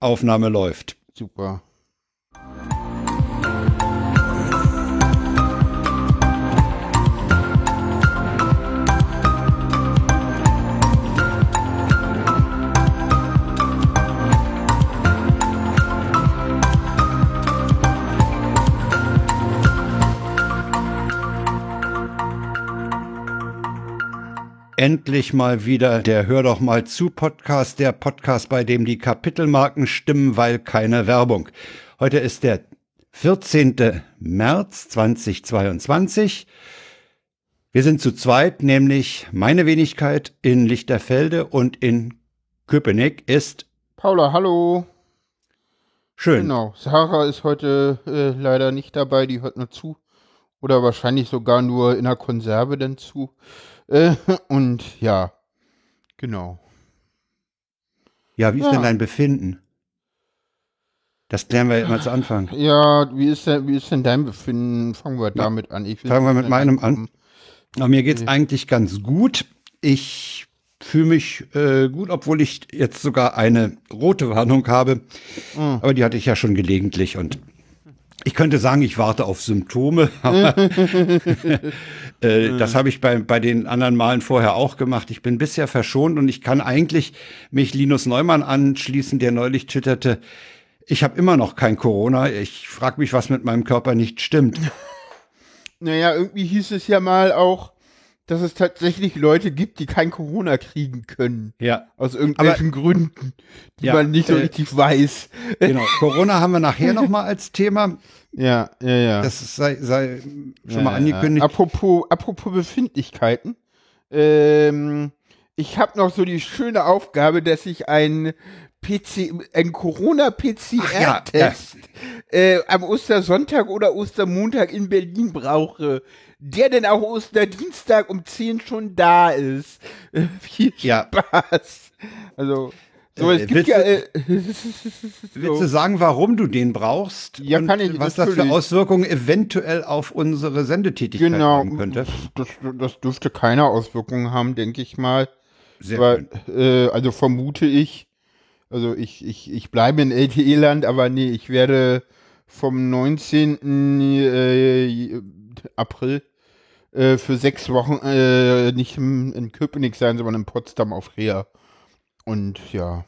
Aufnahme läuft. Super. Endlich mal wieder der Hör doch mal zu Podcast, der Podcast, bei dem die Kapitelmarken stimmen, weil keine Werbung. Heute ist der 14. März 2022. Wir sind zu zweit, nämlich meine Wenigkeit in Lichterfelde und in Köpenick ist Paula, hallo. schön. Genau. Sarah ist heute äh, leider nicht dabei, die hört nur zu. Oder wahrscheinlich sogar nur in der Konserve denn zu. Äh, und ja, genau. Ja, wie ist Ja. denn dein Befinden? Das klären wir immer zu Anfang. Ja, wie ist denn, wie ist denn dein Befinden? Fangen wir damit an. Ich will fangen wir mit meinem an. Aber mir geht's eigentlich ganz gut. Ich fühle mich äh, gut, obwohl ich jetzt sogar eine rote Warnung habe. Mhm. Aber die hatte ich ja schon gelegentlich und ich könnte sagen, ich warte auf Symptome. Aber äh, das habe ich bei, bei den anderen Malen vorher auch gemacht. Ich bin bisher verschont und ich kann eigentlich mich Linus Neumann anschließen, der neulich twitterte, ich habe immer noch kein Corona. Ich frage mich, was mit meinem Körper nicht stimmt. Naja, irgendwie hieß es ja mal auch, dass es tatsächlich Leute gibt, die kein Corona kriegen können. Ja. Aus irgendwelchen Gründen, die Ja, man nicht so äh, richtig weiß. Genau. Corona haben wir nachher noch mal als Thema. Ja, ja, ja. Das sei, sei schon Ja, mal ja. angekündigt. Apropos, apropos Befindlichkeiten. Ähm, ich habe noch so die schöne Aufgabe, dass ich ein PC, ein Corona-PCR-Test äh, am Ostersonntag oder Ostermontag in Berlin brauche, der denn auch Osterdienstag um 10 schon da ist. Äh, viel Ja. Spaß. Also, so, Äh, es gibt willst ja, äh, Willst du sagen, warum du den brauchst? Ja, und kann ich, Was das für natürlich. Auswirkungen eventuell auf unsere Sendetätigkeit genau, haben könnte? das, das dürfte keine Auswirkungen haben, denke ich mal. Sehr Weil, äh, also vermute ich, also ich, ich, ich bleibe in LTE-Land, aber nee, ich werde vom 19. Äh, April äh, für sechs Wochen äh, nicht in, Köpenick sein, sondern in Potsdam auf Reha. Und ja,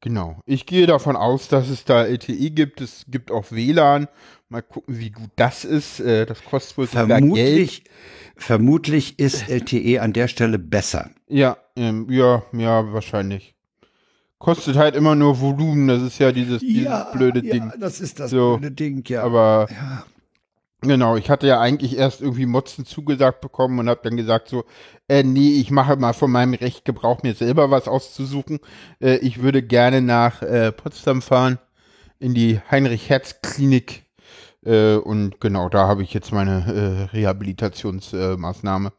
genau. Ich gehe davon aus, dass es da LTE gibt. Es gibt auch WLAN. Mal gucken, wie gut das ist. Äh, das kostet wohl sogar Geld. Vermutlich, vermutlich ist LTE an der Stelle besser. Ja, ähm, ja, ja, wahrscheinlich. Kostet halt immer nur Volumen, das ist ja dieses, dieses blöde Ding. das ist das So, blöde Ding, ja. Aber ja. Genau, ich hatte ja eigentlich erst irgendwie Motzen zugesagt bekommen und habe dann gesagt so, äh, nee, ich mache mal von meinem Recht Gebrauch, mir selber was auszusuchen. Äh, ich würde gerne nach äh, Potsdam fahren, in die Heinrich-Herz-Klinik. Äh, und genau, da habe ich jetzt meine äh, Rehabilitationsmaßnahme,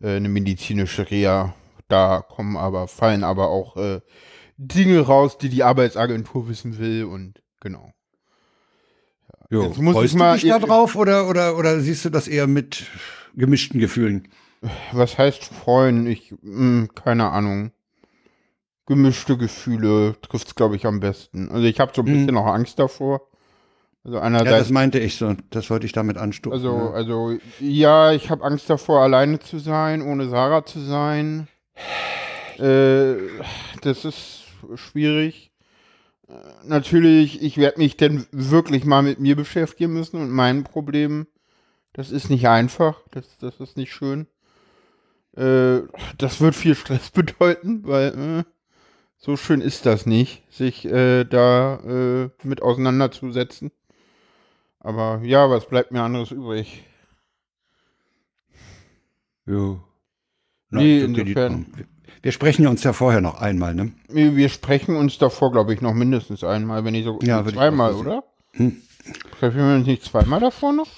äh, eine medizinische Reha. Da kommen aber, fallen aber auch Dinge raus, die die Arbeitsagentur wissen will und genau. Jo, Jetzt muss ich mal- du dich da drauf oder, oder, oder siehst du das eher mit gemischten Gefühlen? Was heißt freuen? Ich, mh, keine Ahnung. Gemischte Gefühle trifft's, glaube ich, am besten. Also ich habe so ein Mhm. bisschen noch Angst davor. Also Ja, einerseits, das meinte ich so. Das wollte ich damit anstoßen. also, ja. also ja, ich habe Angst davor, alleine zu sein, ohne Sarah zu sein. Äh, das ist schwierig. Natürlich, ich werde mich dann wirklich mal mit mir beschäftigen müssen und meinen Problemen. Das ist nicht einfach, das, das ist nicht schön. Äh, das wird viel Stress bedeuten, weil äh, so schön ist das nicht, sich äh, da äh, mit auseinanderzusetzen. Aber ja, was bleibt mir anderes übrig? Jo. Nee, denke, die- insofern- Wir sprechen uns ja vorher noch einmal, ne? Wir sprechen uns davor, glaube ich, noch mindestens einmal, wenn nicht so Ja, zweimal, oder? Hm. Treffen wir uns nicht zweimal davor noch?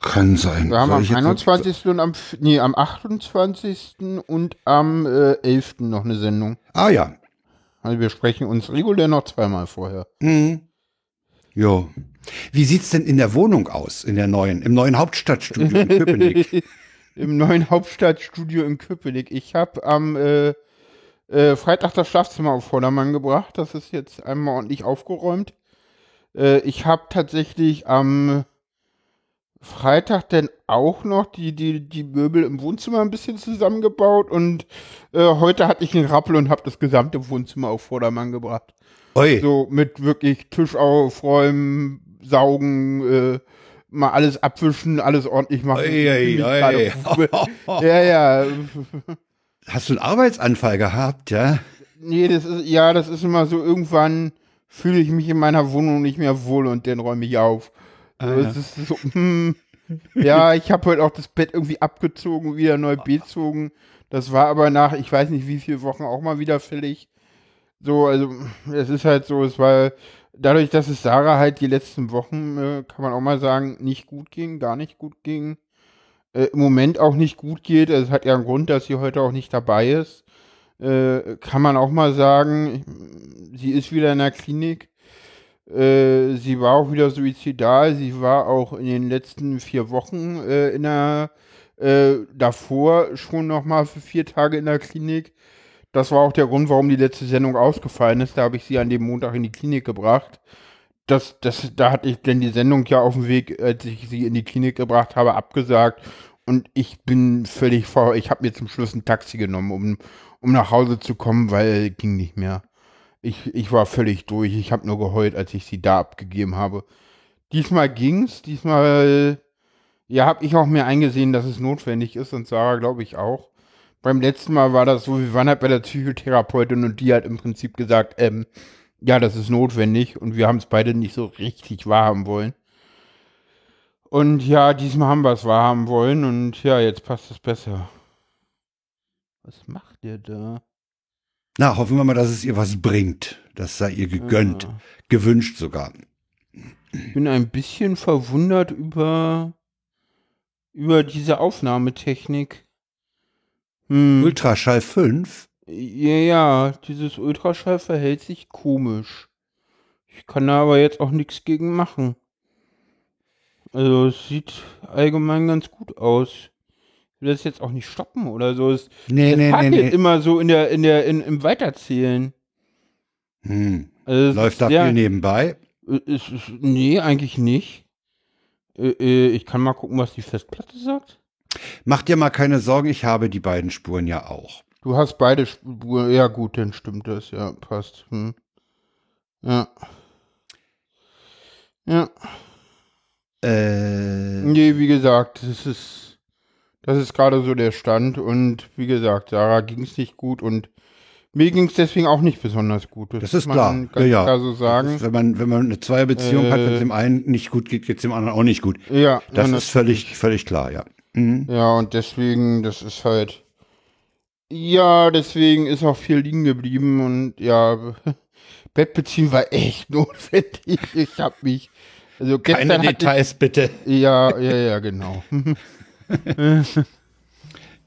Kann sein. Wir haben Soll am ich jetzt- 21. und am, nee, am 28. und am äh, 11. noch eine Sendung. Ah ja. Also wir sprechen uns regulär noch zweimal vorher. Mhm. Jo. Wie sieht's denn in der Wohnung aus, in der neuen, im neuen Hauptstadtstudio in Köpenick? Im neuen Hauptstadtstudio in Köpenick. Ich habe am äh, äh, Freitag das Schlafzimmer auf Vordermann gebracht. Das ist jetzt einmal ordentlich aufgeräumt. Äh, ich habe tatsächlich am Freitag dann auch noch die, die, die Möbel im Wohnzimmer ein bisschen zusammengebaut und äh, heute hatte ich einen Rappel und habe das gesamte Wohnzimmer auf Vordermann gebracht. Oi. So mit wirklich Tisch aufräumen, saugen, äh, mal alles abwischen, alles ordentlich machen. Oi, oi, oi. ja, ja. Hast du einen Arbeitsanfall gehabt, ja? Nee, das ist, ja, das ist immer so, irgendwann fühle ich mich in meiner Wohnung nicht mehr wohl und dann räume ich auf. Ah, ja. so, hm, ja, ich habe heute auch das Bett irgendwie abgezogen, wieder neu bezogen. Das war aber nach, ich weiß nicht wie viele Wochen auch mal wieder fällig. So, also, es ist halt so, es war dadurch, dass es Sarah halt die letzten Wochen, äh, kann man auch mal sagen, nicht gut ging, gar nicht gut ging. Äh, Im Moment auch nicht gut geht. Es hat ja einen Grund, dass sie heute auch nicht dabei ist. Äh, kann man auch mal sagen, sie ist wieder in der Klinik. Äh, sie war auch wieder suizidal. Sie war auch in den letzten vier Wochen äh, in der, äh, davor schon nochmal für vier Tage in der Klinik. Das war auch der Grund, warum die letzte Sendung ausgefallen ist. Da habe ich sie an dem Montag in die Klinik gebracht. Das, das, da hatte ich denn die Sendung ja auf dem Weg, als ich sie in die Klinik gebracht habe, abgesagt. Und ich bin völlig vor. Ich habe mir zum Schluss ein Taxi genommen, um, um nach Hause zu kommen, weil ging nicht mehr. Ich, ich war völlig durch. Ich habe nur geheult, als ich sie da abgegeben habe. Diesmal ging's. Diesmal, ja, habe ich auch mehr eingesehen, dass es notwendig ist und Sarah, glaube ich, auch. Beim letzten Mal war das so, wir waren halt bei der Psychotherapeutin und die hat im Prinzip gesagt, ähm, ja, das ist notwendig und wir haben es beide nicht so richtig wahrhaben wollen. Und ja, diesmal haben wir es wahrhaben wollen und ja, jetzt passt es besser. Was macht der da? Na, hoffen wir mal, dass es ihr was bringt. Das sei ihr gegönnt. Ja. Gewünscht sogar. Ich bin ein bisschen verwundert über, über diese Aufnahmetechnik. Hm. Ultraschall 5? Ja, ja, dieses Ultraschall verhält sich komisch. Ich kann da aber jetzt auch nichts gegen machen. Also es sieht allgemein ganz gut aus. Ich will das jetzt auch nicht stoppen oder so. Es, Nee, es nee, nee, nee. immer so in der, in der, in, im Weiterzählen. Hm. Also Läuft ist da viel nebenbei? Es ist, nee, eigentlich nicht. Äh, äh, ich kann mal gucken, was die Festplatte sagt. Mach dir mal keine Sorgen, ich habe die beiden Spuren ja auch. Du hast beide Spuren. Ja, gut, dann stimmt das. Ja, passt. Hm. Ja. Ja. Äh, Nee, wie gesagt, das ist, das ist gerade so der Stand. Und wie gesagt, Sarah ging es nicht gut und mir ging es deswegen auch nicht besonders gut. Das ist muss klar. Ja, ja. klar so sagen. wenn man, wenn man eine Zweierbeziehung hat, wenn es Äh, dem einen nicht gut geht, geht es dem anderen auch nicht gut. Ja, Das ja, ist völlig, völlig klar, ja. Mhm. Ja, und deswegen, das ist halt. Ja, deswegen ist auch viel liegen geblieben und ja, Bett beziehen war echt notwendig. Ich hab mich. Also gestern Keine Details, bitte. Ja, ja, ja, genau.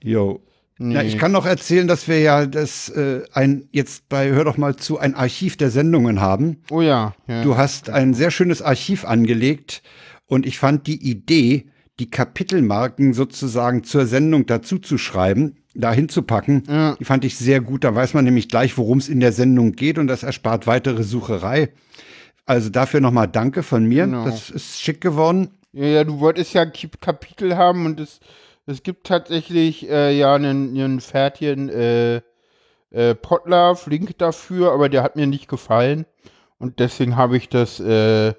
Jo. Nee. Ja, ich kann noch erzählen, dass wir ja das äh, ein jetzt bei Hör doch mal zu ein Archiv der Sendungen haben. oh ja, ja. Du hast ein sehr schönes Archiv angelegt und ich fand die Idee, die Kapitelmarken sozusagen zur Sendung dazu zu schreiben, da hinzupacken, Ja. die fand ich sehr gut. Da weiß man nämlich gleich, worum es in der Sendung geht und das erspart weitere Sucherei. Also dafür nochmal Danke von mir. Genau. Das ist schick geworden. Ja, ja, du wolltest ja Kapitel haben und es, es gibt tatsächlich äh, ja einen, einen fertigen äh, äh, Potlove, Link dafür, aber der hat mir nicht gefallen und deswegen habe ich das äh,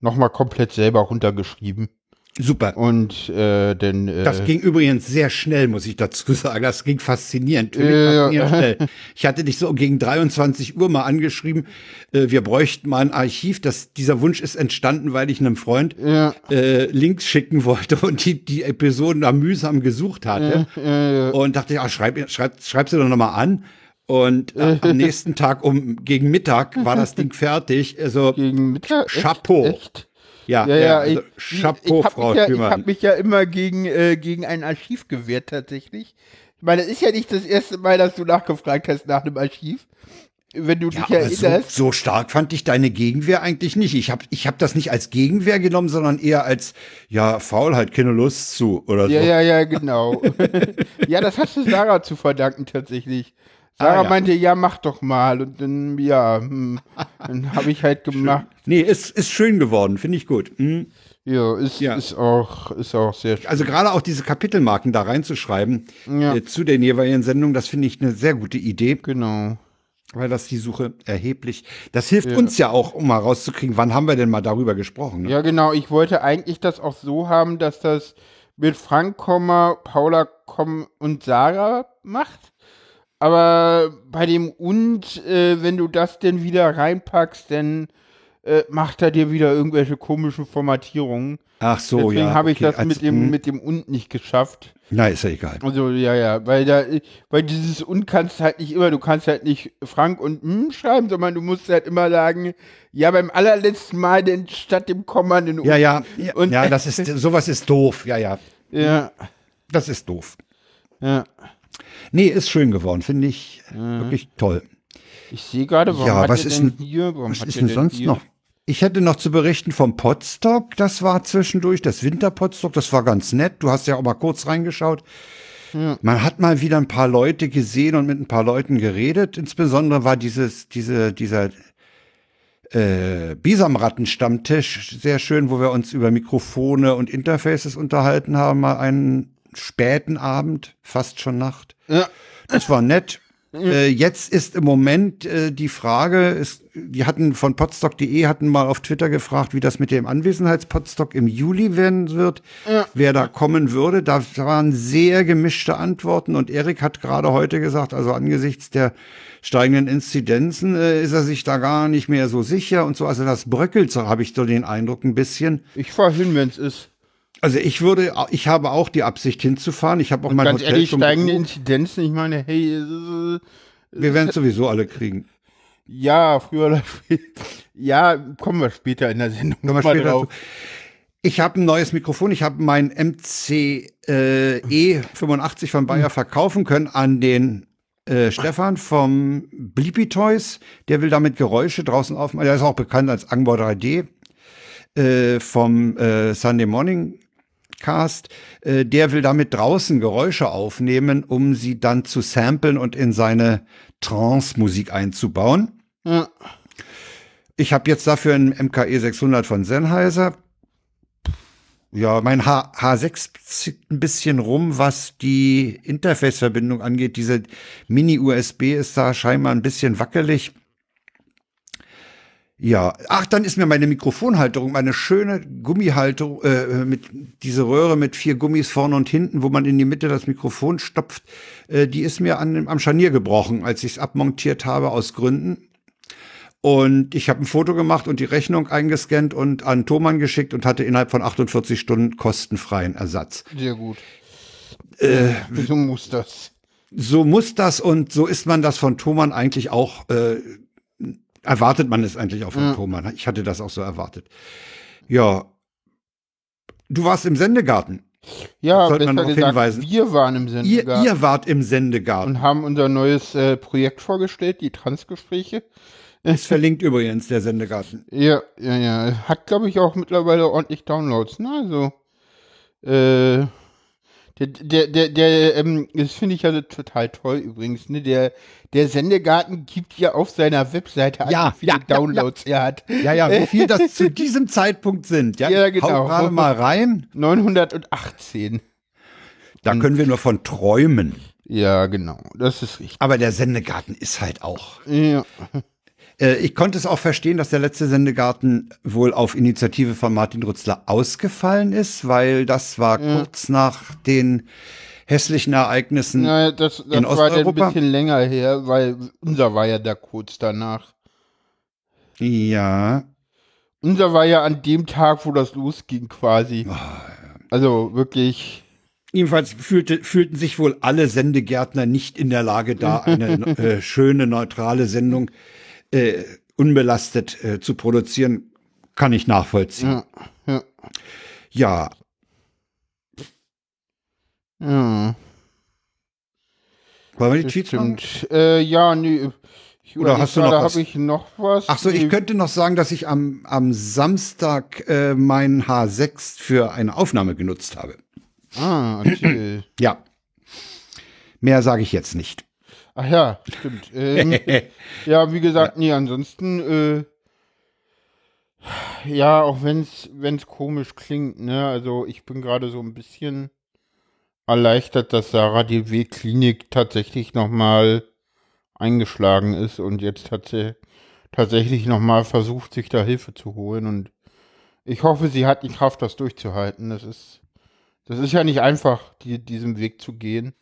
nochmal komplett selber runtergeschrieben Super. und äh, dann äh, Das ging übrigens sehr schnell, muss ich dazu sagen. Das ging faszinierend. Faszinierend schnell. Ich hatte dich so gegen 23 Uhr mal angeschrieben, äh, wir bräuchten mal ein Archiv. Das, dieser Wunsch ist entstanden, weil ich einem Freund ja, äh, Links schicken wollte und die, die Episoden da mühsam gesucht hatte. äh, Und dachte, ja, schreib, schreib, schreib sie doch nochmal an. Und äh, am nächsten Tag um gegen Mittag war das Ding fertig. Also gegen Mittag. echt? Chapeau. Echt? ja, Ja, ja, ja, also, ich, Chapeau, ich, ich Frau habe mich, ja, ich Kümmern. hab mich ja immer gegen, äh, gegen ein Archiv gewehrt, tatsächlich. Ich meine, es ist ja nicht das erste Mal, dass du nachgefragt hast nach einem Archiv. Wenn du Ja, dich aber so, erinnerst. so stark fand ich deine Gegenwehr eigentlich nicht. Ich habe ich hab das nicht als Gegenwehr genommen, sondern eher als, ja, Faulheit, keine Lust zu oder Ja, so. ja, ja, genau. ja, das hast du Sarah zu verdanken, tatsächlich. Sarah Ah, ja. meinte, ja, mach doch mal. Und dann, ja, hm, dann habe ich halt gemacht. Nee, ist, ist schön geworden, finde ich gut. Hm. Ja, ist, Ja. ist auch, ist auch sehr schön. Also gerade auch diese Kapitelmarken da reinzuschreiben Ja. äh, zu den jeweiligen Sendungen, das finde ich eine sehr gute Idee, Genau. weil das die Suche erheblich, das hilft uns ja auch, um mal rauszukriegen, wann haben wir denn mal darüber gesprochen. Ne? Ja, genau. Ich wollte eigentlich das auch so haben, dass das mit Frank, Paula, und Sarah macht. Aber bei dem und, äh, wenn du das denn wieder reinpackst, dann äh, macht er dir wieder irgendwelche komischen Formatierungen. Ach so, Deswegen ja. habe ich okay, das als- mit dem, hm. mit dem und nicht geschafft. Na, ist ja egal. Also, ja, ja, weil da, weil dieses und kannst halt nicht immer, du kannst halt nicht Frank und hm schreiben, sondern du musst halt immer sagen, ja, beim allerletzten Mal denn statt dem Komma den Ja, ja, ja, Und- ja, das ist, sowas ist doof. Ja, ja, Ja, das ist doof. ja. Nee, ist schön geworden, finde ich wirklich toll. Ich sehe gerade, warum Ja, was ist denn hier, warum Was ist denn sonst hier? noch? Ich hätte noch zu berichten vom Podstock, das war zwischendurch, das Winterpodstock, das war ganz nett. Du hast ja auch mal kurz reingeschaut. Man hat mal wieder ein paar Leute gesehen und mit ein paar Leuten geredet. Insbesondere war dieses, diese, dieser äh, Bisamratten-Stammtisch sehr schön, wo wir uns über Mikrofone und Interfaces unterhalten haben, mal einen späten Abend, fast schon Nacht. Ja, Das war nett. Äh, jetzt ist im Moment äh, die Frage, ist, die hatten von podstock.de hatten mal auf Twitter gefragt, wie das mit dem Anwesenheitspodstock im Juli werden wird, wer da kommen würde. Da waren sehr gemischte Antworten und Erik hat gerade heute gesagt, also angesichts der steigenden Inzidenzen äh, ist er sich da gar nicht mehr so sicher und so. Also das bröckelt, so habe ich so den Eindruck ein bisschen. ich fahr hin, wenn es ist. Also ich würde, ich habe auch die Absicht hinzufahren. Ich habe auch mein Ganz Hotel ehrlich, schon steigende. Inzidenzen, ich meine, hey, äh, Wir werden es sowieso alle kriegen. ja, früher oder später, ja, kommen wir später in der Sendung Kommen wir noch mal später drauf. Ich habe ein neues Mikrofon. Ich habe mein MC äh, E85 von Bayer verkaufen können an den äh, Stefan vom Bleepy Toys. Der will damit Geräusche draußen aufmachen. Der ist auch bekannt als Angbo 3D äh, vom äh, Sunday Morning Cast. Äh, der will damit draußen Geräusche aufnehmen, um sie dann zu samplen und in seine Trance-Musik einzubauen. Ja. Ich habe jetzt dafür einen MKE 600 von Sennheiser. Ja, mein H H6 zieht ein bisschen rum, was die Interface-Verbindung angeht. Diese Mini-USB ist da scheinbar ein bisschen wackelig. Ja, ach, dann ist mir meine Mikrofonhalterung, meine schöne Gummihalterung, äh, mit diese Röhre mit vier Gummis vorne und hinten, wo man in die Mitte das Mikrofon stopft, äh, die ist mir an, am Scharnier gebrochen, als ich es abmontiert habe aus Gründen. Und ich habe ein Foto gemacht und die Rechnung eingescannt und an Thomann geschickt und hatte innerhalb von 48 Stunden kostenfreien Ersatz. Sehr gut. Äh, Wieso muss das? So muss das und so ist man das von Thomann eigentlich auch, äh, erwartet man es eigentlich auch von Ja. Thomann. Ich hatte das auch so erwartet. Ja. Du warst im Sendegarten. Ja, sollte man darauf hinweisen. wir waren im Ihr, Sendegarten ihr wart im Sendegarten. und haben unser neues äh, Projekt vorgestellt, die Transgespräche. Ist verlinkt übrigens, der Sendegarten. Ja, ja, ja. Hat, glaube ich, auch mittlerweile ordentlich Downloads, ne? Also, äh, der, der, der, der ähm, das finde ich also total toll übrigens, ne? Der, der Sendegarten gibt ja auf seiner Webseite an, Ja, wie viele ja, ja, Downloads er hat. Ja, ja, wie viel das zu diesem Zeitpunkt sind. Ja, Ja, genau. Hau gerade mal rein. 918. Da können wir nur von träumen. Ja, genau. Das ist richtig. Aber der Sendegarten ist halt auch. Ja. Äh, ich konnte es auch verstehen, dass der letzte Sendegarten wohl auf Initiative von Martin Rützler ausgefallen ist, weil das war kurz nach den hässlichen Ereignissen. Na, das, das In war dann ein Osteuropa? bisschen länger her, weil unser war ja da kurz danach. Ja. Unser war ja an dem Tag, wo das losging, quasi. Also wirklich. Jedenfalls fühlte, fühlten sich wohl alle Sendegärtner nicht in der Lage, da eine äh, schöne, neutrale Sendung äh, unbelastet äh, zu produzieren. Kann ich nachvollziehen. Ja, ja, Ja, ja. wollen wir die Tweets machen? Äh, ja, nee. Ich Oder hast du noch was? Ich noch was? Ach so, ich könnte noch sagen, dass ich am, am Samstag äh, meinen H6 für eine Aufnahme genutzt habe. Ah, erzähl. Ja. Mehr sage ich jetzt nicht. Ach ja, stimmt. Ähm, ja, wie gesagt, nee, ansonsten, äh, ja, auch wenn's, wenn's komisch klingt, ne, also ich bin gerade so ein bisschen erleichtert, dass Sarah die W-Klinik tatsächlich nochmal eingeschlagen ist und jetzt hat sie tatsächlich nochmal versucht, sich da Hilfe zu holen und ich hoffe, sie hat die Kraft, das durchzuhalten. Das ist, das ist ja nicht einfach, die, diesen Weg zu gehen.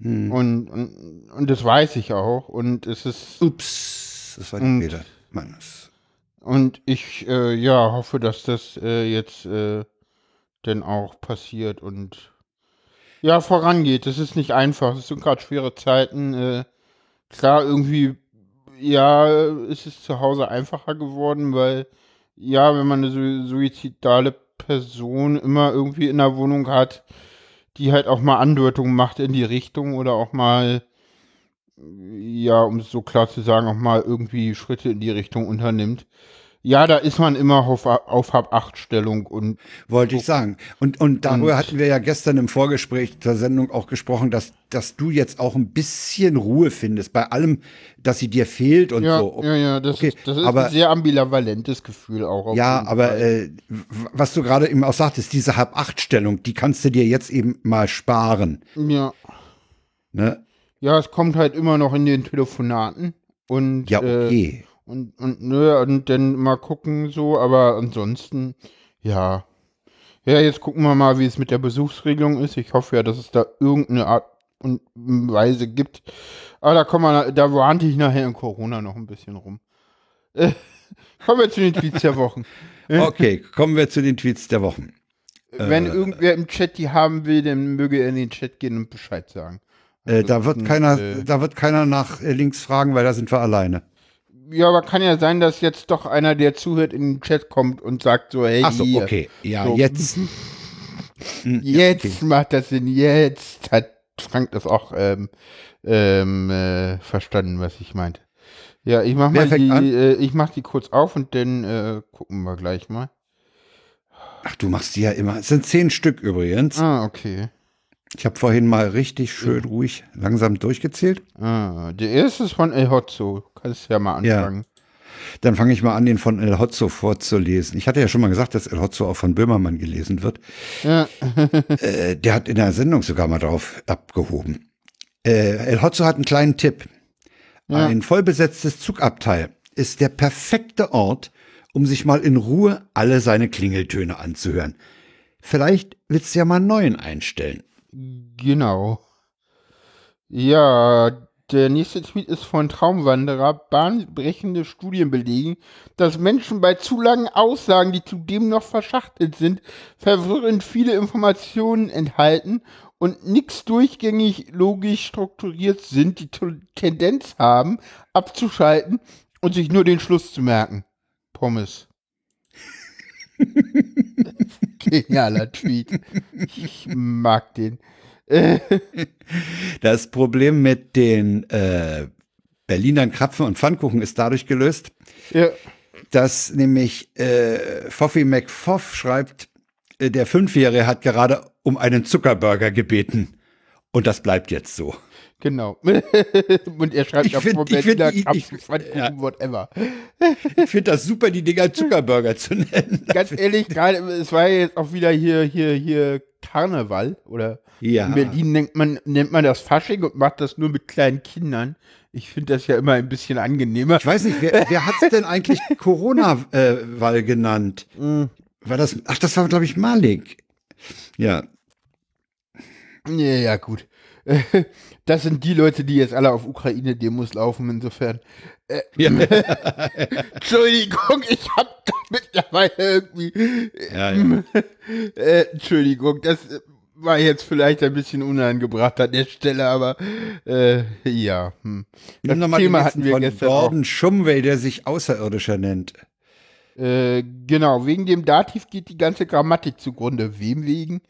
Hm. Und, und, und das weiß ich auch. Und es ist. Ups, das war die Fehler meines. Und ich, äh, ja, hoffe, dass das äh, jetzt äh, denn auch passiert und ja, vorangeht. Das ist nicht einfach. Es sind gerade schwere Zeiten. Äh, klar, irgendwie, ja, ist es zu Hause einfacher geworden, weil, ja, wenn man eine suizidale Person immer irgendwie in der Wohnung hat, die halt auch mal Andeutungen macht in die Richtung oder auch mal, ja, um es so klar zu sagen, auch mal irgendwie Schritte in die Richtung unternimmt. Ja, da ist man immer auf, auf Hab-Acht-Stellung und. Wollte ich sagen. Und, und darüber und, hatten wir ja gestern im Vorgespräch zur Sendung auch gesprochen, dass, dass du jetzt auch ein bisschen Ruhe findest bei allem, dass sie dir fehlt und ja, so. Ja, ja, das, okay, ist, das ist aber, ein sehr ambivalentes Gefühl auch. Ja, aber äh, was du gerade eben auch sagtest, diese Hab-Acht-Stellung, die kannst du dir jetzt eben mal sparen. Ja. Ne? Ja, es kommt halt immer noch in den Telefonaten. Und, ja, okay. Äh, und, und, nö, und dann mal gucken, so, aber ansonsten, ja. Ja, jetzt gucken wir mal, wie es mit der Besuchsregelung ist. Ich hoffe ja, dass es da irgendeine Art und Weise gibt. Aber da kommen wir, da warnte ich nachher in Corona noch ein bisschen rum. Äh, kommen wir zu den Tweets der Wochen. Okay, kommen wir zu den Tweets der Wochen. Wenn äh, irgendwer im Chat die haben will, dann möge er in den Chat gehen und Bescheid sagen. Also, da wird keiner, äh, da wird keiner nach links fragen, weil da sind wir alleine. Ja, aber kann ja sein, dass jetzt doch einer, der zuhört, in den Chat kommt und sagt so, hey, Ach so, hier. okay. Ja, so. jetzt. Hm, jetzt okay. macht das Sinn. Jetzt hat Frank das auch ähm, ähm, äh, verstanden, was ich meinte. Ja, ich mach Wer mal die, äh, ich mach die kurz auf und dann äh, gucken wir gleich mal. Ach, du machst die ja immer. Es sind zehn Stück übrigens. Ah, okay. Ich habe vorhin mal richtig schön ruhig langsam durchgezählt. Ah, der erste ist von El Hotzo. Kannst du ja mal anfangen. Ja. Dann fange ich mal an, den von El Hotzo vorzulesen. Ich hatte ja schon mal gesagt, dass El Hotzo auch von Böhmermann gelesen wird. Ja. äh, der hat in der Sendung sogar mal drauf abgehoben. Äh, El Hotzo hat einen kleinen Tipp. Ja. Ein vollbesetztes Zugabteil ist der perfekte Ort, um sich mal in Ruhe alle seine Klingeltöne anzuhören. Vielleicht willst du ja mal einen neuen einstellen. Genau. Ja, der nächste Tweet ist von Traumwanderer. Bahnbrechende Studien belegen, dass Menschen bei zu langen Aussagen, die zudem noch verschachtelt sind, verwirrend viele Informationen enthalten und nichts durchgängig logisch strukturiert sind, die Tendenz haben, abzuschalten und sich nur den Schluss zu merken. Pommes. Genialer Tweet. Ich mag den. das Problem mit den äh, Berlinern Krapfen und Pfannkuchen ist dadurch gelöst, ja. dass nämlich äh, Foffi McFoff schreibt, äh, der Fünfjährige hat gerade um einen Zuckerburger gebeten. Und das bleibt jetzt so. Genau. Und er schreibt ja vor Berliner Krapfen, Pfannkuchen, ja. whatever. Ich finde das super, die Dinger Zuckerburger zu nennen. Ganz ehrlich, gerade, es war jetzt auch wieder hier, hier, hier Karneval oder ja. in Berlin nennt man, nennt man das Fasching und macht das nur mit kleinen Kindern. Ich finde das ja immer ein bisschen angenehmer. Ich weiß nicht, wer, wer hat es denn eigentlich Corona-Wall äh, genannt? Mm. War das, ach, das war, glaube ich, Malik. Ja. Ja, ja, gut. Das sind die Leute, die jetzt alle auf Ukraine-Demos laufen, insofern. Äh, ja. Entschuldigung, ich habe mittlerweile irgendwie. Ja, ja. Äh, Entschuldigung, das war jetzt vielleicht ein bisschen unangebracht an der Stelle, aber äh, ja. Hm. Das Nimm Thema hatten wir von gestern Gordon auch. Shumway, der sich Außerirdischer nennt. Äh, genau, wegen dem Dativ geht die ganze Grammatik zugrunde. Wem wegen?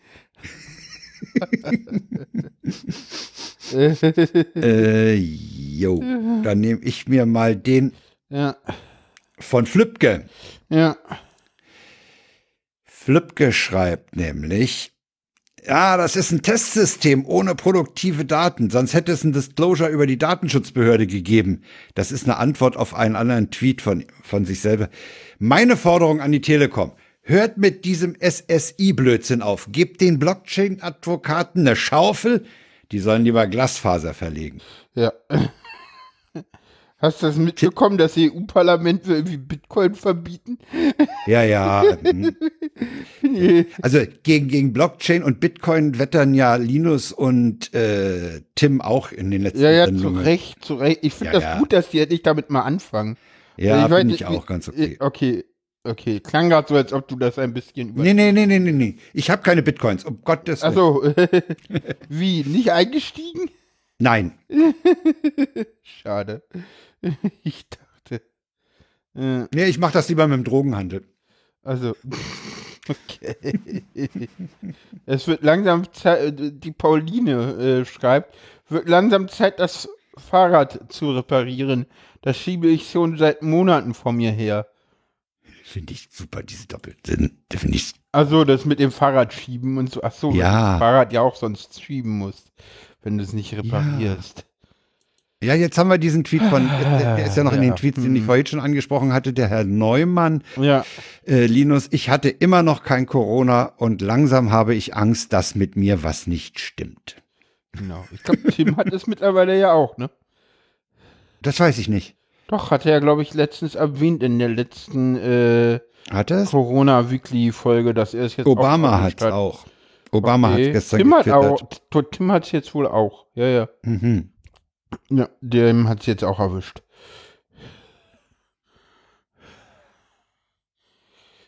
äh, jo, dann nehme ich mir mal den ja. von Flübke. Ja. Flübke schreibt nämlich, Ja, das ist ein Testsystem ohne produktive Daten. Sonst hätte es ein Disclosure über die Datenschutzbehörde gegeben. Das ist eine Antwort auf einen anderen Tweet von, von sich selber. Meine Forderung an die Telekom. Hört mit diesem SSI-Blödsinn auf. Gebt den Blockchain-Advokaten eine Schaufel. Die sollen lieber Glasfaser verlegen. Ja. Hast du das mitbekommen, dass das EU-Parlament will irgendwie Bitcoin verbieten? Ja, ja. also gegen, gegen Blockchain und Bitcoin wettern ja Linus und äh, Tim auch in den letzten Jahren. Ja, ja, Sendungen. zu Recht, zu Recht. Ich finde Ja, das ja. gut, dass die endlich damit mal anfangen. Ja, weiß finde ich nicht, auch ganz okay. Okay, okay. Klang gerade so, als ob du das ein bisschen über. Nee, nee, nee, nee, nee, nee. Ich habe keine Bitcoins, um Gottes Willen. Achso, wie? Nicht eingestiegen? Nein. Schade. Ich dachte. Äh, Nee, ich mache das lieber mit dem Drogenhandel. also. Okay. Es wird langsam Zeit, die Pauline äh, schreibt, wird langsam Zeit, das Fahrrad zu reparieren. Das schiebe ich schon seit Monaten vor mir her. Finde ich super, diese Doppelsinn. Finde ich. Also das mit dem Fahrrad schieben und so. Ach so, Ja. Fahrrad ja auch sonst schieben musst, wenn du es nicht reparierst. Ja, jetzt haben wir diesen Tweet von, der der ist ja noch in Ja. den Tweets, den ich Hm. vorhin schon angesprochen hatte, der Herr Neumann. Ja. Äh, Linus, ich hatte immer noch kein Corona und langsam habe ich Angst, dass mit mir was nicht stimmt. Genau. Ich glaube, Tim hat es mittlerweile ja auch, ne? Das weiß ich nicht. Doch, hat er ja, glaube ich, letztens erwähnt in der letzten äh, Hat? Corona-Weekly-Folge, dass er es jetzt Obama auch hat es auch. Obama hat Okay. es gestern Tim hat auch, Tim hat es jetzt wohl auch. Ja, ja. Mhm. Ja, dem hat es jetzt auch erwischt.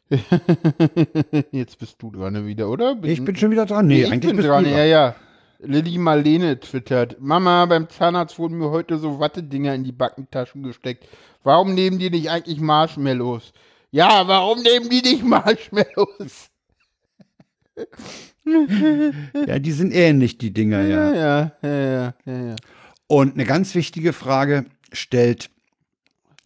jetzt bist du dran wieder, oder? Ich bin schon wieder dran. Nee, ich eigentlich bin bist dran, du ja, ja. Lilly Marlene twittert. Mama, beim Zahnarzt wurden mir heute so Wattedinger in die Backentaschen gesteckt. Warum nehmen die nicht eigentlich Marshmallows? Ja, warum nehmen die nicht Marshmallows? Ja, die sind ähnlich, die Dinger, ja. ja, ja, ja, ja, ja. Und eine ganz wichtige Frage stellt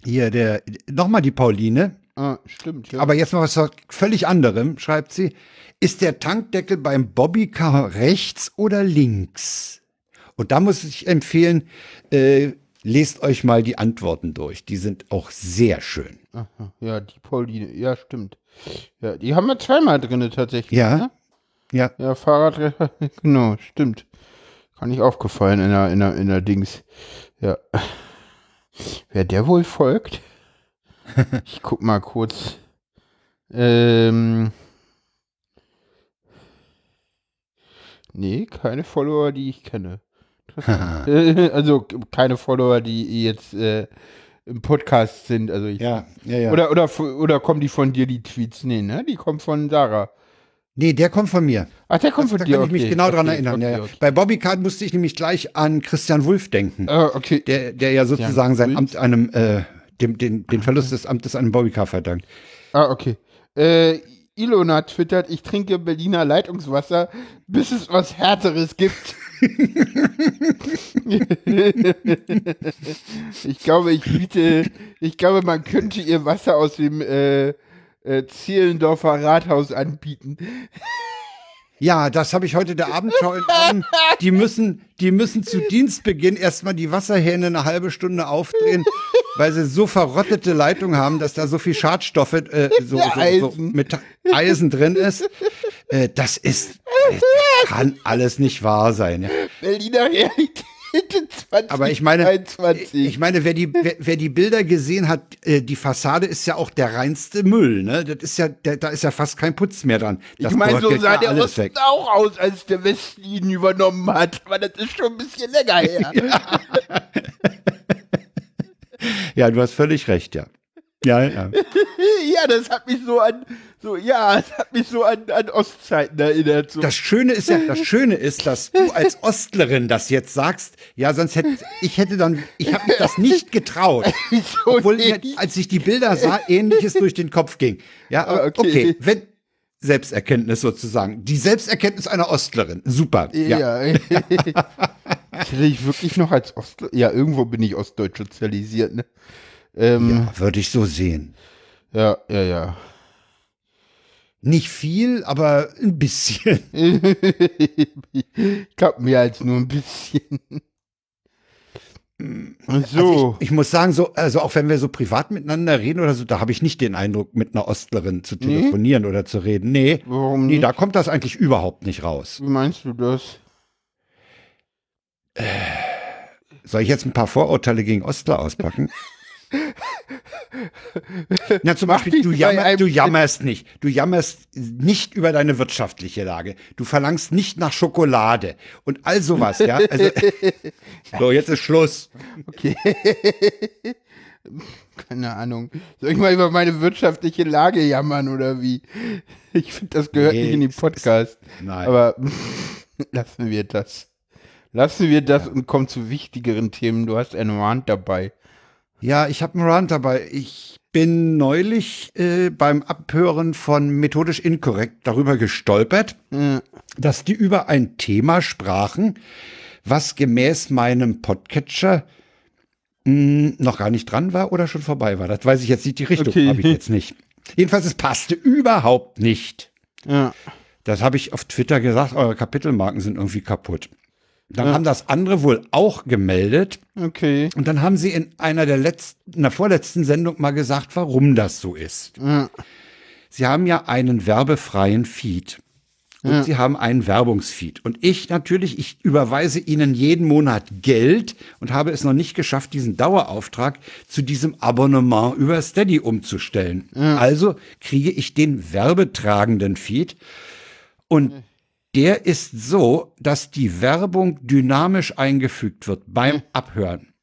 hier der, nochmal die Pauline, Ah, stimmt, ja. aber jetzt mal was völlig anderem, schreibt sie. Ist der Tankdeckel beim Bobbycar rechts oder links? Und da muss ich empfehlen, äh, lest euch mal die Antworten durch. Die sind auch sehr schön. Aha, ja, die Pauline, ja, stimmt. Ja, die haben wir zweimal drin tatsächlich. Ja. Ne? Ja, Ja, Fahrrad, genau, stimmt. Gar nicht aufgefallen in der, in der, in der Dings. Ja. Wer der wohl folgt? Ich guck mal kurz. Ähm. Nee, keine Follower, die ich kenne. Also keine Follower, die jetzt äh, im Podcast sind. Also ich, ja, ja, ja. Oder, oder, oder kommen die von dir, die Tweets? Nee, ne? Die kommen von Sarah. nee, der kommt von mir. Ach, der kommt da von kann dir. ich mich okay, genau dran okay, erinnern. Okay, ja, ja. Bei Bobbycard musste ich nämlich gleich an Christian Wulff denken. Ah, okay. der, der ja sozusagen sein Wulff? Amt einem, äh, dem, den, den Verlust des Amtes einem Bobbycar verdankt. Ah, okay. Äh, Ilona twittert, ich trinke Berliner Leitungswasser, bis es was Härteres gibt. ich glaube, ich biete, ich glaube, man könnte ihr Wasser aus dem äh, äh, Zehlendorfer Rathaus anbieten. Ja, das habe ich heute der entnommen. Die müssen, die müssen zu Dienstbeginn erstmal die Wasserhähne eine halbe Stunde aufdrehen, weil sie so verrottete Leitungen haben, dass da so viel Schadstoffe, äh, so, so, so mit Eisen drin ist. Äh, das ist, das kann alles nicht wahr sein. Ja. Berliner Realität 2021. Aber ich meine, ich meine, wer die, wer, wer die Bilder gesehen hat, äh, die Fassade ist ja auch der reinste Müll, ne? Das ist ja, der, da ist ja fast kein Putz mehr dran. Das ich meine, so sah der Osten weg. auch aus, als der Westen ihn übernommen hat. Aber das ist schon ein bisschen länger her. Ja, du hast völlig recht, ja. Ja, ja. ja, das hat mich so an, so, ja, das hat mich so an, an Ostzeiten erinnert. So. Das Schöne ist ja, das Schöne ist, dass du als Ostlerin das jetzt sagst. Ja, sonst hätte ich hätte dann, ich habe mich das nicht getraut, Wieso obwohl mir, nicht? als ich die Bilder sah, Ähnliches durch den Kopf ging. Ja, Ah, okay. okay, wenn Selbsterkenntnis sozusagen, die Selbsterkenntnis einer Ostlerin, super. Ja, Ja. Zähle ich wirklich noch als Ost... Ja, irgendwo bin ich ostdeutsch sozialisiert, ne? Ähm, ja würde ich so sehen. ja, ja, ja. Nicht viel, aber ein bisschen. ich glaube mehr als nur ein bisschen. So. Also ich, ich, muss sagen, so, also auch wenn wir so privat miteinander reden oder so, da habe ich nicht den Eindruck, mit einer Ostlerin zu telefonieren nee? oder zu reden. Nee. Warum nee, nicht? da kommt das eigentlich überhaupt nicht raus. Wie meinst du das? Soll ich jetzt ein paar Vorurteile gegen Ostler auspacken? Na, zum Beispiel, du, jammer, du, jammerst nicht. Du jammerst nicht über deine wirtschaftliche Lage. Du verlangst nicht nach Schokolade und all sowas, ja. Also, so, jetzt ist Schluss. Okay. Keine Ahnung. Soll ich mal über meine wirtschaftliche Lage jammern oder wie? Ich finde, das gehört nee, nicht in den Podcast. Nein. Aber lassen wir das. Lassen wir das ja. und kommen zu wichtigeren Themen. Du hast einen Rand dabei. Ja, ich habe einen Rant dabei. Ich bin neulich äh, beim Abhören von Methodisch Inkorrekt darüber gestolpert, mhm. dass die über ein Thema sprachen, was gemäß meinem Podcatcher mh, hm, noch gar nicht dran war oder schon vorbei war. Das weiß ich jetzt nicht. Die Richtung okay. habe ich jetzt nicht. Jedenfalls, es passte überhaupt nicht. Ja. Das habe ich auf Twitter gesagt, eure Kapitelmarken sind irgendwie kaputt. Dann ja. haben das andere wohl auch gemeldet. Okay. Und dann haben sie in einer der letzten, in der vorletzten Sendung mal gesagt, warum das so ist. Ja. Sie haben ja einen werbefreien Feed. Und ja. sie haben einen Werbungsfeed. Und ich natürlich, ich überweise ihnen jeden Monat Geld und habe es noch nicht geschafft, diesen Dauerauftrag zu diesem Abonnement über Steady umzustellen. Also kriege ich den werbetragenden Feed. Und der ist so, dass die Werbung dynamisch eingefügt wird beim Abhören.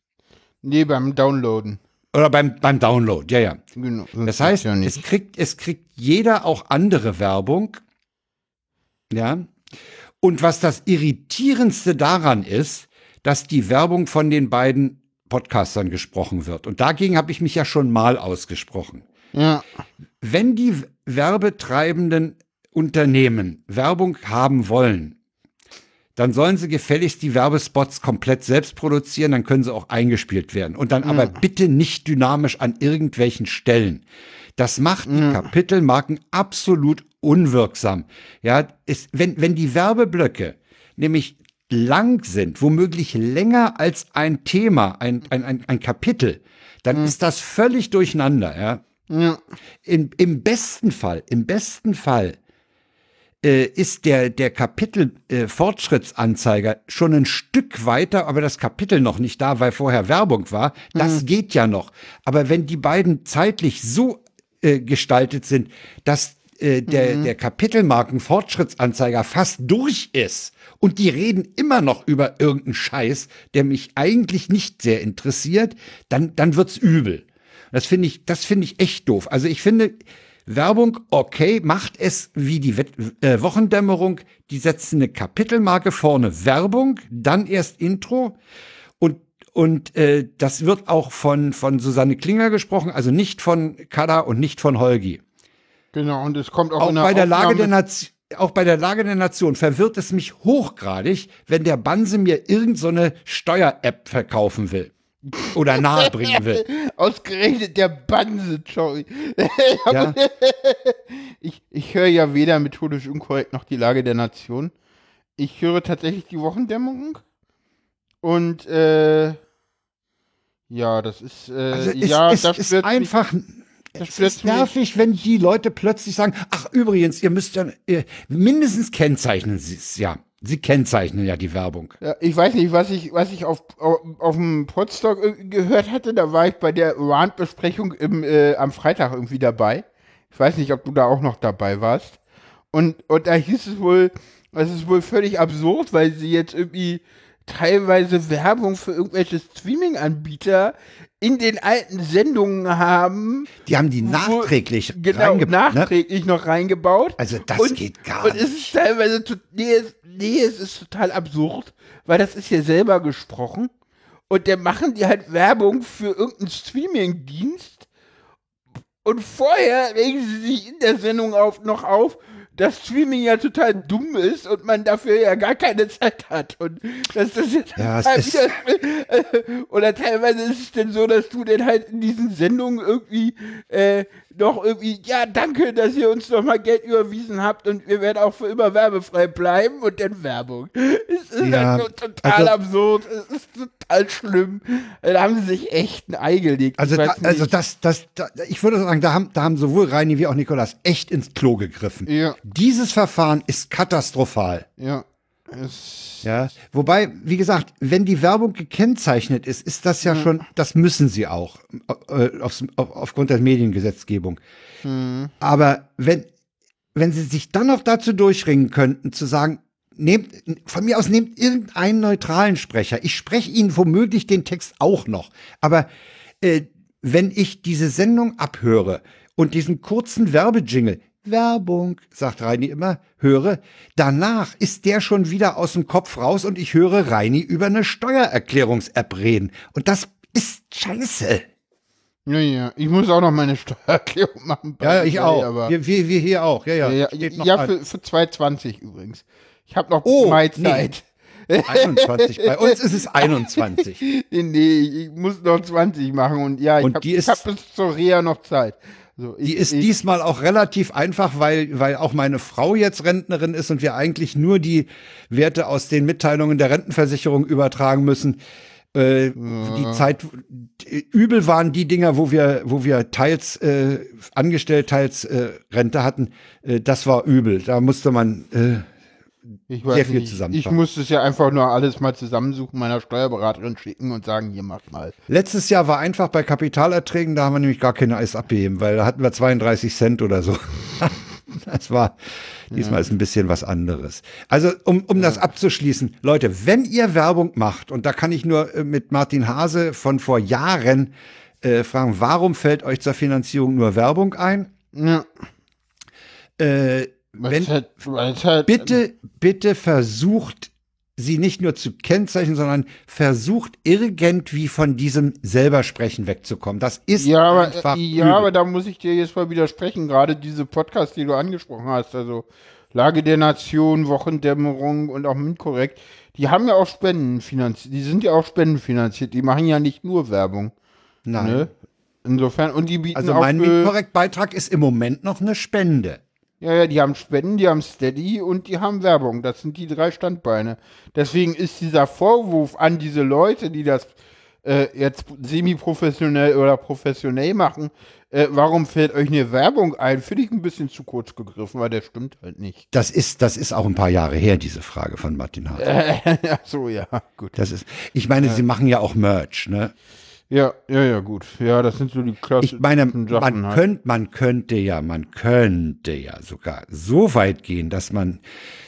Nee, beim Downloaden. Oder beim, beim Download, ja, ja. Genau, das heißt, ja es, kriegt, es kriegt jeder auch andere Werbung. Ja. Und was das Irritierendste daran ist, dass die Werbung von den beiden Podcastern gesprochen wird. Und dagegen habe ich mich ja schon mal ausgesprochen. Ja. Wenn die Werbetreibenden Unternehmen Werbung haben wollen, dann sollen sie gefälligst die Werbespots komplett selbst produzieren, dann können sie auch eingespielt werden. Und dann mhm. aber bitte nicht dynamisch an irgendwelchen Stellen. Das macht die mhm. Kapitelmarken absolut unwirksam. Ja, ist, wenn, wenn die Werbeblöcke nämlich lang sind, womöglich länger als ein Thema, ein, ein, ein, ein Kapitel, dann mhm. ist das völlig durcheinander, ja. Ja. In, Im besten Fall, im besten Fall äh, ist der, der Kapitel-Fortschrittsanzeiger äh, schon ein Stück weiter, aber das Kapitel noch nicht da, weil vorher Werbung war. Das mhm. geht ja noch. Aber wenn die beiden zeitlich so äh, gestaltet sind, dass äh, der, mhm. der Kapitelmarken-Fortschrittsanzeiger fast durch ist und die reden immer noch über irgendeinen Scheiß, der mich eigentlich nicht sehr interessiert, dann, dann wird's übel. Das finde ich, das finde ich echt doof. Also ich finde, Werbung, okay, macht es wie die äh, Wochendämmerung, die setzen eine Kapitelmarke vorne Werbung, dann erst Intro. Und und äh, das wird auch von von Susanne Klinger gesprochen, also nicht von Kada und nicht von Holgi. Genau, und es kommt auch, auch bei der Lage der Nation auch bei der Lage der Nation verwirrt es mich hochgradig, wenn der Banse mir irgendeine so Steuer-App verkaufen will oder nahebringen will. Ausgerechnet der Banse, sorry. ja. Ich, ich höre ja weder methodisch unkorrekt noch die Lage der Nation. Ich höre tatsächlich die Wochendämmerung. Und äh, ja, das ist äh, also es, ja, es, das ist einfach. Das es ist nervig, wenn die Leute plötzlich sagen, ach übrigens, ihr müsst ja ihr, mindestens kennzeichnen sie es, ja. Sie kennzeichnen ja die Werbung. Ja, ich weiß nicht, was ich, was ich auf, auf, auf dem Podstock gehört hatte. Da war ich bei der Rand-Besprechung äh, am Freitag irgendwie dabei. Ich weiß nicht, ob du da auch noch dabei warst. Und, und da hieß es wohl, es ist wohl völlig absurd, weil sie jetzt irgendwie teilweise Werbung für irgendwelche Streaming-Anbieter in den alten Sendungen haben. Die haben die nachträglich genau, ne? nachträglich ne? noch reingebaut. Also das und, geht gar und nicht. Und es ist teilweise, nee es, nee, es ist total absurd, weil das ist ja selber gesprochen. Und der machen die halt Werbung für irgendeinen Streaming-Dienst. Und vorher regen sie sich in der Sendung auf, noch auf, dass Streaming ja total dumm ist und man dafür ja gar keine Zeit hat. Und dass das jetzt Ja, halt ist- äh, oder teilweise ist es denn so, dass du denn halt in diesen Sendungen irgendwie äh, noch irgendwie, ja, danke, dass ihr uns noch mal Geld überwiesen habt und wir werden auch für immer werbefrei bleiben und dann Werbung. Es ist Ja, halt total also- absurd, es ist total schlimm. Da haben sie sich echt ein Ei gelegt. Also, da, also das, das, da, ich würde sagen, da haben, da haben sowohl Reini wie auch Nikolas echt ins Klo gegriffen. Ja. Dieses Verfahren ist katastrophal. Ja. Ja, wobei, wie gesagt, wenn die Werbung gekennzeichnet ist, ist das ja schon, das müssen sie auch, äh, aufs, auf, aufgrund der Mediengesetzgebung. Aber wenn, wenn sie sich dann noch dazu durchringen könnten, zu sagen, nehmt, von mir aus nehmt irgendeinen neutralen Sprecher. Ich spreche Ihnen womöglich den Text auch noch. Aber äh, wenn ich diese Sendung abhöre und diesen kurzen Werbejingle, Werbung, sagt Reini immer, höre, danach ist der schon wieder aus dem Kopf raus und ich höre Reini über eine Steuererklärungs-App reden. Und das ist scheiße. ja, ja. Ich muss auch noch meine Steuererklärung machen. Ja, ich auch. Aber, Wir, wir, wir hier auch. Ja, ja. ja, ja, ja für, für 220 übrigens. Ich habe noch Oh, nee. Zeit. 21. Bei uns ist es 21. Nee, ich muss noch 20 machen und ja, ich habe hab bis zur Reha noch Zeit. So, ich, Die ist ich, diesmal auch relativ einfach, weil, weil auch meine Frau jetzt Rentnerin ist und wir eigentlich nur die Werte aus den Mitteilungen der Rentenversicherung übertragen müssen. Äh, Die Zeit, übel waren die Dinger, wo wir, wo wir teils äh, angestellt, teils äh, Rente hatten. Äh, das war übel. Da musste man, äh, ich sehr viel nicht. Ich muss es ja einfach nur alles mal zusammensuchen, meiner Steuerberaterin schicken und sagen, hier macht mal. letztes Jahr war einfach bei Kapitalerträgen, da haben wir nämlich gar keine Eis abgeheben, weil da hatten wir 32 Cent oder so. Das war, diesmal ist ein bisschen was anderes. Also, um, um das abzuschließen, Leute, wenn ihr Werbung macht, und da kann ich nur äh, mit Martin Hase von vor Jahren äh, fragen, warum fällt euch zur Finanzierung nur Werbung ein? Ja, Äh, wenn, halt, halt, bitte, bitte versucht, sie nicht nur zu kennzeichnen, sondern versucht irgendwie von diesem selber sprechen wegzukommen. Das ist Ja, aber, einfach äh, ja, übel. aber da muss ich dir jetzt mal widersprechen. Gerade diese Podcasts, die du angesprochen hast, also Lage der Nation, Wochendämmerung und auch Mindkorrekt, die haben ja auch Spenden finanziert. Die sind ja auch spendenfinanziert. Die machen ja nicht nur Werbung. Nein. Ne? Insofern, und die bieten Also auch mein für, Korrektbeitrag ist im Moment noch eine Spende. Ja, ja, die haben Spenden, die haben Steady und die haben Werbung. Das sind die drei Standbeine. Deswegen ist dieser Vorwurf an diese Leute, die das äh, jetzt semi-professionell oder professionell machen, äh, warum fällt euch eine Werbung ein, finde ich ein bisschen zu kurz gegriffen, weil der stimmt halt nicht. Das ist, das ist auch ein paar Jahre her, diese Frage von Martin Hart. ja, so, ja, gut. Das ist, ich meine, sie machen ja auch Merch, ne? Ja, ja, ja, gut. Ja, das sind so die klassischen Ich meine, Sachen man, halt. könnt, man könnte ja, man könnte ja sogar so weit gehen, dass man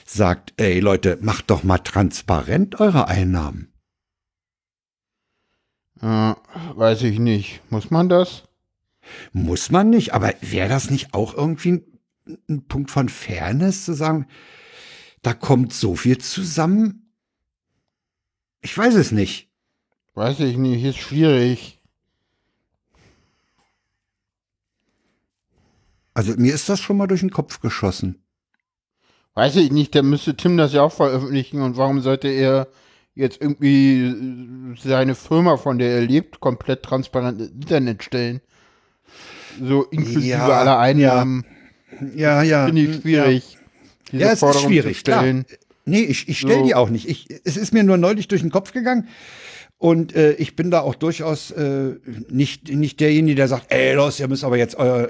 sagt, ey Leute, macht doch mal transparent eure Einnahmen. Ja, weiß ich nicht. Muss man das? Muss man nicht, aber wäre das nicht auch irgendwie ein, ein Punkt von Fairness zu sagen, da kommt so viel zusammen? Ich weiß es nicht. Weiß ich nicht, ist schwierig. Also mir ist das schon mal durch den Kopf geschossen. Weiß ich nicht, dann müsste Tim das ja auch veröffentlichen und warum sollte er jetzt irgendwie äh, seine Firma, von der er lebt, komplett transparent ins Internet stellen? So inklusive Ja, aller Einnahmen. Ja, ja. Finde ich schwierig. diese Ja, es ist Forderung schwierig, zu stellen. Nee, ich, ich stelle So. die auch nicht. Ich, es ist mir nur neulich durch den Kopf gegangen. Und äh, ich bin da auch durchaus äh, nicht, nicht derjenige, der sagt, ey, los, ihr müsst aber jetzt euer,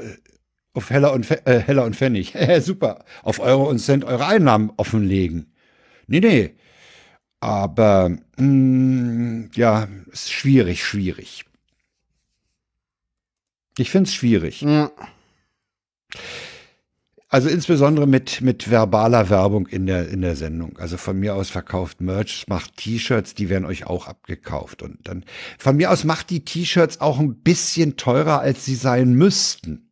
auf Heller und, Pfe- äh, Heller und Pfennig, super, auf Euro und Cent eure Einnahmen offenlegen. Nee, nee. Aber, mh, ja, ist schwierig, schwierig. Ich find's schwierig. Ja. Also insbesondere mit, mit verbaler Werbung in der, in der Sendung. Also von mir aus verkauft Merch, macht T-Shirts, die werden euch auch abgekauft. Und dann, von mir aus macht die T-Shirts auch ein bisschen teurer, als sie sein müssten.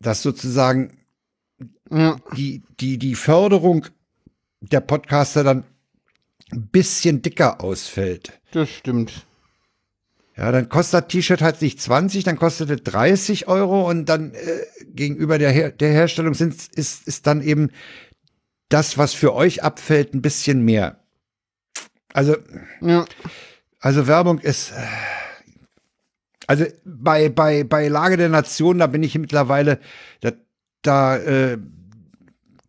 Dass sozusagen Ja. die, die, die Förderung der Podcaster dann ein bisschen dicker ausfällt. Das stimmt. Ja, dann kostet das T-Shirt halt nicht 20, dann kostet es 30 Euro und dann äh, gegenüber der, Her der Herstellung sind, ist, ist dann eben das, was für euch abfällt, ein bisschen mehr. Also, Ja. also Werbung ist. Also bei, bei, bei Lage der Nation, da bin ich mittlerweile, da, da äh,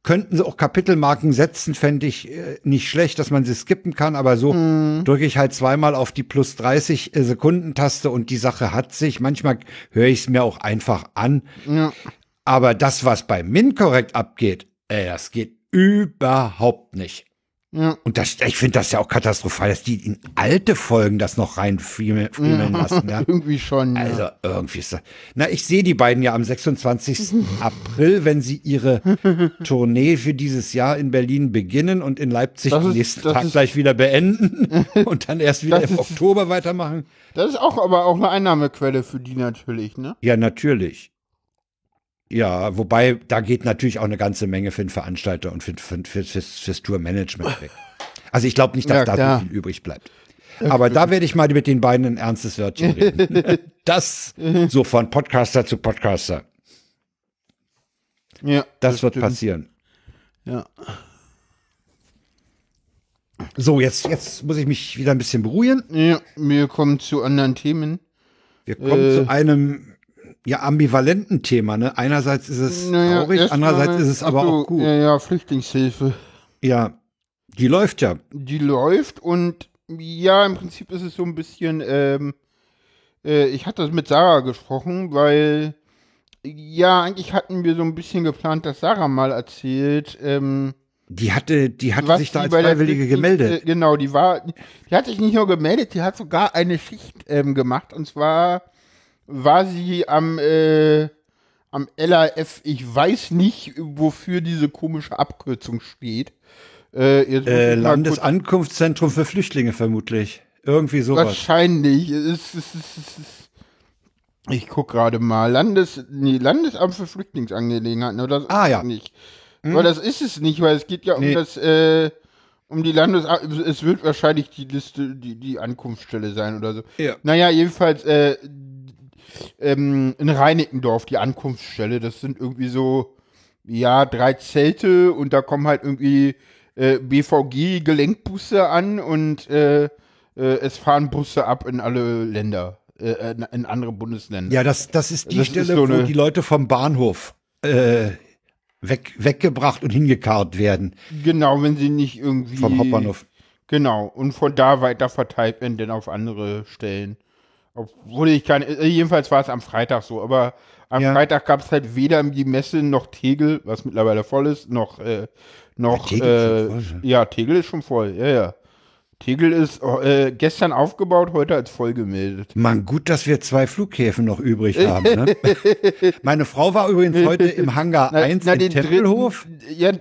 könnten sie auch Kapitelmarken setzen, fände ich äh, nicht schlecht, dass man sie skippen kann, aber so drücke ich halt zweimal auf die plus 30 äh, Sekunden Taste und die Sache hat sich. Manchmal höre ich es mir auch einfach an. Ja. Aber das, was bei MinCorrect abgeht, ey, das geht überhaupt nicht. Ja. Und das, ich finde das ja auch katastrophal, dass die in alte Folgen das noch rein friemeln friemeln lassen. Ja. Irgendwie schon. Ja. Also irgendwie ist das. Na, ich sehe die beiden ja am 26. April, wenn sie ihre Tournee für dieses Jahr in Berlin beginnen und in Leipzig Das am ist- nächsten das Tag ist- gleich wieder beenden und dann erst wieder im ist- Oktober weitermachen. Das ist auch aber auch eine Einnahmequelle für die natürlich, ne? Ja, natürlich. Ja, wobei da geht natürlich auch eine ganze Menge für den Veranstalter und für, für, für, fürs, fürs Tourmanagement weg. Also ich glaube nicht, dass Ja, da so viel übrig bleibt. Aber da werde ich mal mit den beiden ein ernstes Wörtchen reden. Das so von Podcaster zu Podcaster. Ja. Das, wird stimmt. passieren. Ja. So, jetzt, jetzt muss ich mich wieder ein bisschen beruhigen. ja. Wir kommen zu anderen Themen. Wir kommen Äh. zu einem ja ambivalenten Thema. Ne? Einerseits ist es Naja, traurig, andererseits mal- ist es aber ach so, auch gut. Ja, ja, Flüchtlingshilfe. Ja, die läuft ja. Die läuft und ja, im Prinzip ist es so ein bisschen, ähm, äh, ich hatte das mit Sarah gesprochen, weil ja, eigentlich hatten wir so ein bisschen geplant, dass Sarah mal erzählt, ähm, Die hatte, die hatte sich da als der Freiwillige Flüchtlings- gemeldet. Äh, genau, die war, die hat sich nicht nur gemeldet, die hat sogar eine Schicht ähm, gemacht. Und zwar war sie am, äh, am LAF, ich weiß nicht, wofür diese komische Abkürzung steht. Äh, Äh, Landesankunftszentrum für Flüchtlinge vermutlich. Irgendwie sowas. Wahrscheinlich. Es ist, es es ich guck gerade mal. Landes, nee, Landesamt für Flüchtlingsangelegenheiten, oder? Das Ah, ja. Nicht. Aber das ist es nicht, weil es geht ja um Nee. das, äh, um die Landes, es wird wahrscheinlich die Liste, die, die Ankunftsstelle sein oder so. Ja. Naja, jedenfalls, äh, ähm, in Reinickendorf, die Ankunftsstelle, das sind irgendwie so, ja, drei Zelte und da kommen halt irgendwie äh, BVG-Gelenkbusse an und äh, äh, es fahren Busse ab in alle Länder, äh, in, andere Bundesländer. Ja, das, das ist die Das ist Stelle, so wo die Leute vom Bahnhof äh, weg, weggebracht und hingekarrt werden. Genau, wenn sie nicht irgendwie. Vom Hauptbahnhof. Genau, und von da weiter verteilt werden dann auf andere Stellen. Obwohl ich keine, äh, jedenfalls war es am Freitag so, aber am Ja. Freitag gab es halt weder die Messe noch Tegel, was mittlerweile voll ist, noch, äh, noch, Ja, Tegel äh, voll, ja, Tegel ist schon voll, ja, ja. Tegel ist äh, gestern aufgebaut, heute als voll gemeldet. Mann, gut, dass wir zwei Flughäfen noch übrig haben. Ne? Meine Frau war übrigens heute im Hangar 1 in den Tempelhof. dritten- ja,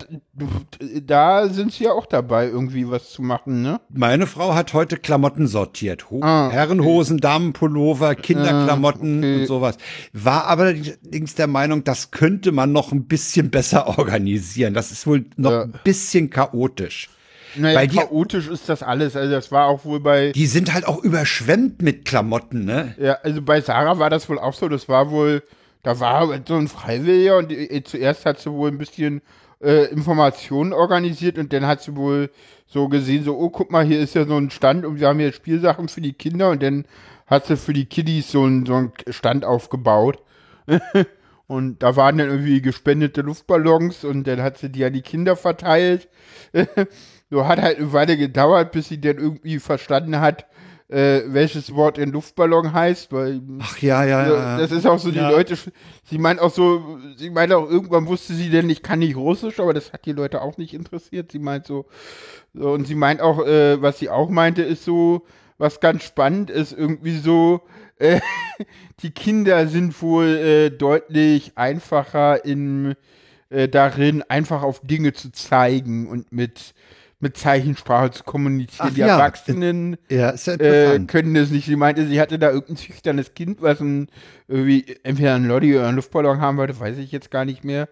da sind sie ja auch dabei, irgendwie was zu machen, ne? Meine Frau hat heute Klamotten sortiert. Ho Ah, okay. Herrenhosen, Damenpullover, Kinderklamotten Ah, okay. und sowas. War aber allerdings der Meinung, das könnte man noch ein bisschen besser organisieren. Das ist wohl noch Ja. ein bisschen chaotisch. Naja, Weil die- chaotisch ist das alles. Also das war auch wohl bei, Die sind halt auch überschwemmt mit Klamotten, ne? ja, also bei Sarah war das wohl auch so. Das war wohl, da war so ein Freiwilliger und äh, zuerst hat sie wohl ein bisschen äh, Informationen organisiert und dann hat sie wohl so gesehen, so, oh, guck mal, hier ist ja so ein Stand und wir haben hier Spielsachen für die Kinder und dann hat sie für die Kiddies so einen, so einen Stand aufgebaut. Und da waren dann irgendwie gespendete Luftballons und dann hat sie die an die Kinder verteilt. so hat halt eine Weile gedauert, bis sie dann irgendwie verstanden hat, äh, welches Wort in Luftballon heißt, weil Ach ja, ja, ja, das ist auch so, die Ja. Leute, sie meint auch so, sie meint auch, irgendwann wusste sie denn, ich kann nicht Russisch, aber das hat die Leute auch nicht interessiert. Sie meint so, so und sie meint auch, äh, was sie auch meinte, ist so, was ganz spannend ist, irgendwie so, äh, die Kinder sind wohl äh, deutlich einfacher in, äh, darin, einfach auf Dinge zu zeigen und mit, mit Zeichensprache zu kommunizieren. Ach die ja, Erwachsenen ja, ist ja äh, können das nicht. Sie meinte, sie hatte da irgendein schüchternes Kind, was ein, irgendwie entweder ein Lolli oder einen Luftballon haben wollte, weiß ich jetzt gar nicht mehr.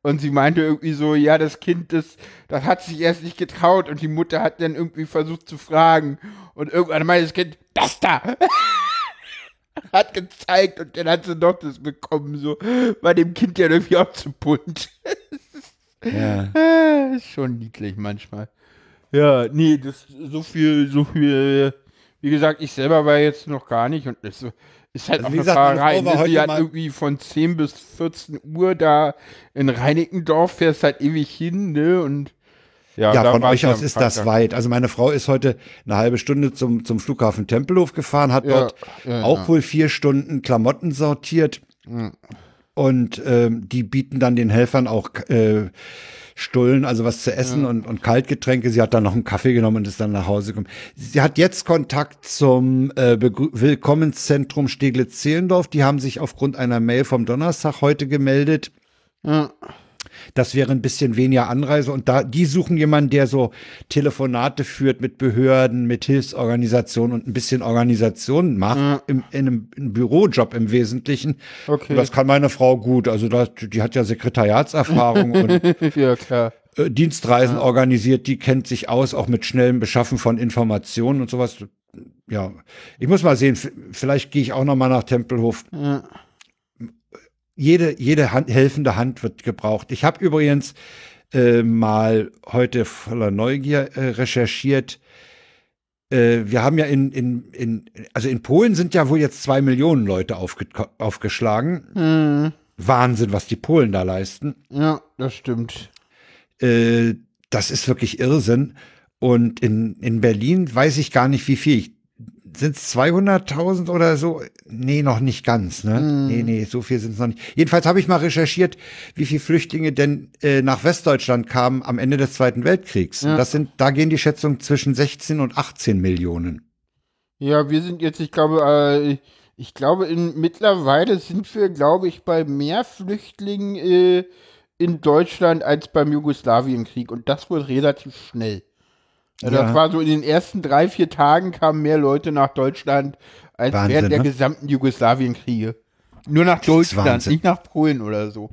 Und sie meinte irgendwie so, ja, das Kind, das, das hat sich erst nicht getraut und die Mutter hat dann irgendwie versucht zu fragen. Und irgendwann meinte das Kind, das da! hat gezeigt und dann hat sie doch das bekommen, so, war dem Kind ja irgendwie auch zu bunt. Ja. Ah, ist schon niedlich manchmal. Ja, nee, das so viel, so viel, wie gesagt, ich selber war jetzt noch gar nicht und das ist halt Also auch eine gesagt, Fahrerei. War Ne? Die hat irgendwie von 10 bis 14 Uhr da in Reinickendorf, fährst halt ewig hin, ne, und ja, Ja, von euch aus ist das weit. Also meine Frau ist heute eine halbe Stunde zum, zum Flughafen Tempelhof gefahren, hat Ja, dort ja, auch wohl vier Stunden Klamotten sortiert. Und ähm, die bieten dann den Helfern auch äh, Stullen, also was zu essen und, und Kaltgetränke. Sie hat dann noch einen Kaffee genommen und ist dann nach Hause gekommen. Sie hat jetzt Kontakt zum äh, Begrü- Willkommenszentrum Steglitz-Zehlendorf. Die haben sich aufgrund einer Mail vom Donnerstag heute gemeldet. Ja. Das wäre ein bisschen weniger Anreise und da die suchen jemanden, der so Telefonate führt mit Behörden, mit Hilfsorganisationen und ein bisschen Organisation macht im, in einem, einem Bürojob im Wesentlichen. Okay. Und das kann meine Frau gut. Also das, die hat ja Sekretariatserfahrung und ja, klar. äh, Dienstreisen organisiert. Die kennt sich aus, auch mit schnellem Beschaffen von Informationen und sowas. Ja, ich muss mal sehen. Vielleicht gehe ich auch noch mal nach Tempelhof Ja. Jede, jede Hand, helfende Hand wird gebraucht. Ich habe übrigens äh, mal heute voller Neugier äh, recherchiert. Äh, wir haben ja in, in, in, also in Polen sind ja wohl jetzt zwei Millionen Leute aufge, aufgeschlagen. Mhm. Wahnsinn, was die Polen da leisten. Ja, das stimmt. Äh, das ist wirklich Irrsinn. Und in, in Berlin weiß ich gar nicht, wie viel. Sind es 200.000 oder so? Nee, noch nicht ganz. Ne? Nee, nee, so viel sind es noch nicht. Jedenfalls habe ich mal recherchiert, wie viele Flüchtlinge denn äh, nach Westdeutschland kamen am Ende des Zweiten Weltkriegs. Ja. Das sind, da gehen die Schätzungen zwischen 16 und 18 Millionen. Ja, wir sind jetzt, ich glaube, äh, ich glaube, in, mittlerweile sind wir, glaube ich, bei mehr Flüchtlingen äh, in Deutschland als beim Jugoslawienkrieg und das wohl relativ schnell. Ja, Ja. Das war so in den ersten drei, vier Tagen kamen mehr Leute nach Deutschland als Wahnsinn, während der ne? gesamten Jugoslawienkriege. Nur nach Deutschland, nicht nach Polen oder so.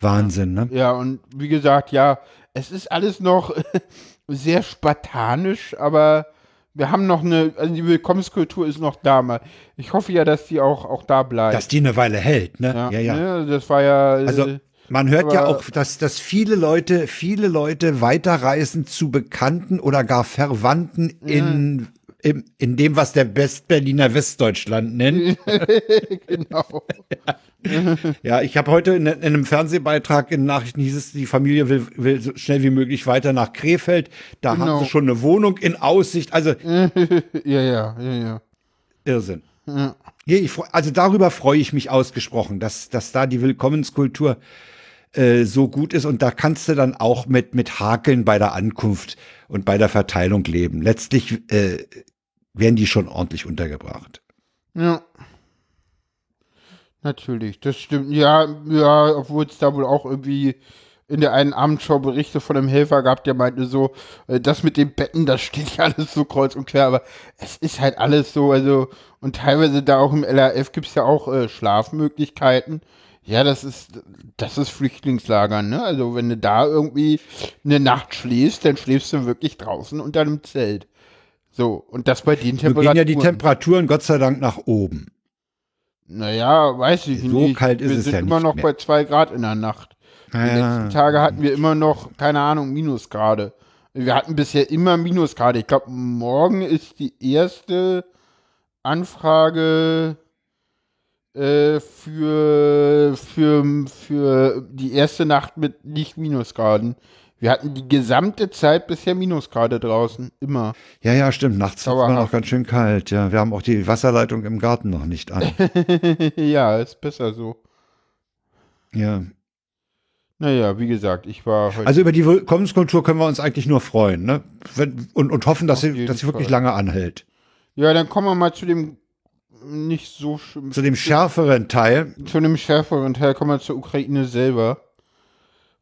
Wahnsinn, ne? Ja, und wie gesagt, ja, es ist alles noch sehr spartanisch, aber wir haben noch eine, also die Willkommenskultur ist noch da. Mal. Ich hoffe ja, dass die auch, auch da bleibt. Dass die eine Weile hält, ne? Ja, ja. Ne, das war ja. äh, Also man hört ja auch, dass, dass viele Leute, viele Leute weiterreisen zu Bekannten oder gar Verwandten in, in, in dem, was der Westberliner Westdeutschland nennt. genau. Ja, ich habe heute in, in einem Fernsehbeitrag in Nachrichten hieß es, die Familie will, will so schnell wie möglich weiter nach Krefeld. Da Genau. haben sie schon eine Wohnung in Aussicht. Also ja, ja, ja, ja. Irrsinn. Ja. Also darüber freue ich mich ausgesprochen, dass, dass da die Willkommenskultur äh, so gut ist und da kannst du dann auch mit, mit Hakeln bei der Ankunft und bei der Verteilung leben. Letztlich äh, werden die schon ordentlich untergebracht. Ja. Natürlich, das stimmt. Ja, ja, obwohl es da wohl auch irgendwie in der einen Abendschau Berichte von einem Helfer gab, der meinte so, äh, das mit den Betten, das steht ja alles so kreuz und quer, aber es ist halt alles so, also, und teilweise da auch im LRF gibt es ja auch äh, Schlafmöglichkeiten. Ja, das ist, das ist Flüchtlingslager, ne? Also, wenn du da irgendwie eine Nacht schläfst, dann schläfst du wirklich draußen unter einem Zelt. So, und das bei den Temperaturen. gehen ja die Temperaturen Gott sei Dank nach oben. Naja, weiß ich So nicht. kalt ist wir es sind ja immer nicht noch mehr. bei zwei Grad in der Nacht. Die Ja. letzten Tage hatten wir immer noch, keine Ahnung, Minusgrade. Wir hatten bisher immer Minusgrade. Ich glaube, morgen ist die erste Anfrage äh, für, für, für die erste Nacht mit nicht Minusgraden. Wir hatten die gesamte Zeit bisher Minusgrade draußen. Immer. Ja, ja, stimmt. Nachts ist immer noch ganz schön kalt. Ja, wir haben auch die Wasserleitung im Garten noch nicht an. ja, ist besser so. ja. Naja, wie gesagt, ich war heute. Also über die Willkommenskultur können wir uns eigentlich nur freuen, ne? Wenn, und, und hoffen, dass sie, dass sie wirklich Fall. lange anhält. Ja, dann kommen wir mal zu dem nicht so schlimm. Zu dem schärferen Teil. Zu dem schärferen Teil kommen wir zur Ukraine selber.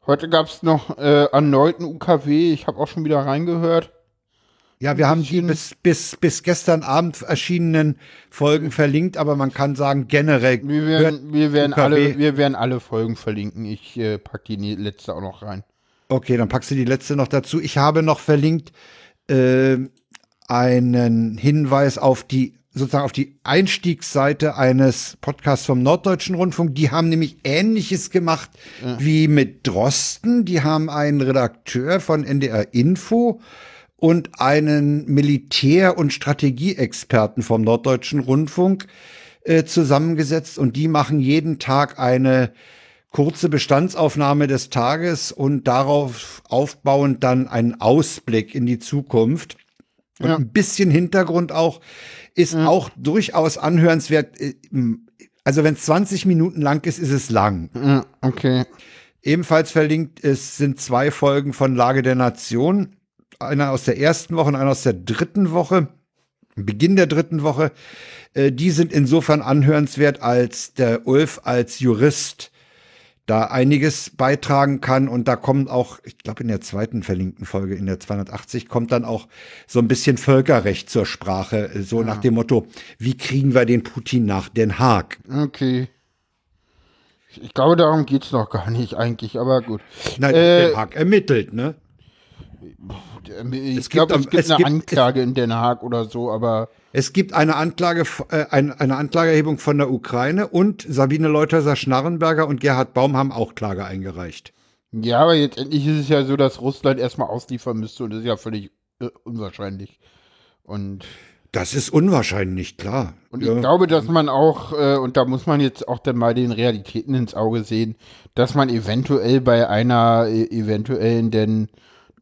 Heute gab es noch äh, erneuten UKW. Ich habe auch schon wieder reingehört. Ja, wir haben die bis, bis, bis gestern Abend erschienenen Folgen verlinkt, aber man kann sagen, generell Wir werden, wir werden, alle, wir werden alle Folgen verlinken. Ich äh, packe die letzte auch noch rein. Okay, dann packst du die letzte noch dazu. Ich habe noch verlinkt äh, einen Hinweis auf die sozusagen auf die Einstiegsseite eines Podcasts vom Norddeutschen Rundfunk. Die haben nämlich Ähnliches gemacht ja. wie mit Drosten. Die haben einen Redakteur von NDR Info und einen Militär- und Strategieexperten vom Norddeutschen Rundfunk äh, zusammengesetzt und die machen jeden Tag eine kurze Bestandsaufnahme des Tages und darauf aufbauend dann einen Ausblick in die Zukunft. Und ja. ein bisschen Hintergrund auch ist ja. auch durchaus anhörenswert. Äh, also wenn es 20 Minuten lang ist, ist es lang. Ja, okay. Ebenfalls verlinkt es sind zwei Folgen von Lage der Nation. Einer aus der ersten Woche und einer aus der dritten Woche. Beginn der dritten Woche. Äh, die sind insofern anhörenswert, als der Ulf als Jurist da einiges beitragen kann. Und da kommt auch, ich glaube, in der zweiten verlinkten Folge, in der 280, kommt dann auch so ein bisschen Völkerrecht zur Sprache. So ja. nach dem Motto, wie kriegen wir den Putin nach Den Haag? Okay. Ich glaube, darum geht's noch gar nicht eigentlich, aber gut. Nein, äh, Den Haag ermittelt, ne? Ich glaube, es gibt eine gibt, Anklage in Den Haag oder so, aber. Es gibt eine Anklage, äh, eine, eine Anklageerhebung von der Ukraine und Sabine Leuthäuser-Schnarrenberger und Gerhard Baum haben auch Klage eingereicht. Ja, aber jetzt endlich ist es ja so, dass Russland erstmal ausliefern müsste und das ist ja völlig äh, unwahrscheinlich. Und das ist unwahrscheinlich, klar. Und ich ja. glaube, dass man auch, äh, und da muss man jetzt auch dann mal den Realitäten ins Auge sehen, dass man eventuell bei einer äh, eventuellen denn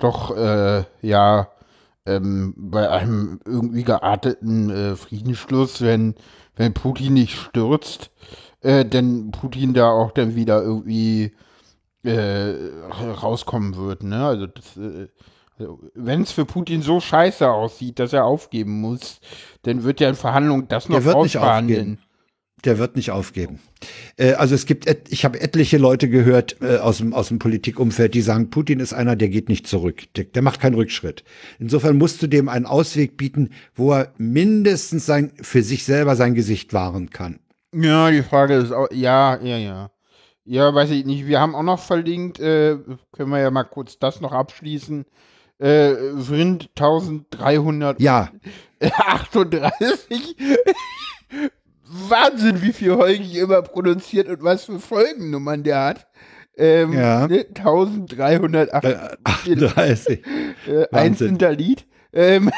doch, äh, ja, ähm, bei einem irgendwie gearteten äh, Friedensschluss, wenn, wenn Putin nicht stürzt, äh, denn Putin da auch dann wieder irgendwie äh, rauskommen wird. Ne? Also, äh, also wenn es für Putin so scheiße aussieht, dass er aufgeben muss, dann wird er in Verhandlungen das noch ausverhandeln der wird nicht aufgeben. Äh, also es gibt, et, ich habe etliche Leute gehört äh, aus, dem, aus dem Politikumfeld, die sagen, Putin ist einer, der geht nicht zurück, der, der macht keinen Rückschritt. Insofern musst du dem einen Ausweg bieten, wo er mindestens sein, für sich selber sein Gesicht wahren kann. Ja, die Frage ist auch, ja, ja, ja. Ja, weiß ich nicht. Wir haben auch noch verlinkt, äh, können wir ja mal kurz das noch abschließen. Äh, Vrind 1300. Ja. 38. Wahnsinn, wie viel Holgi immer produziert und was für Folgennummern der hat. Ähm, ja. Ne, 1338. Äh, einzelner Lied. Ähm,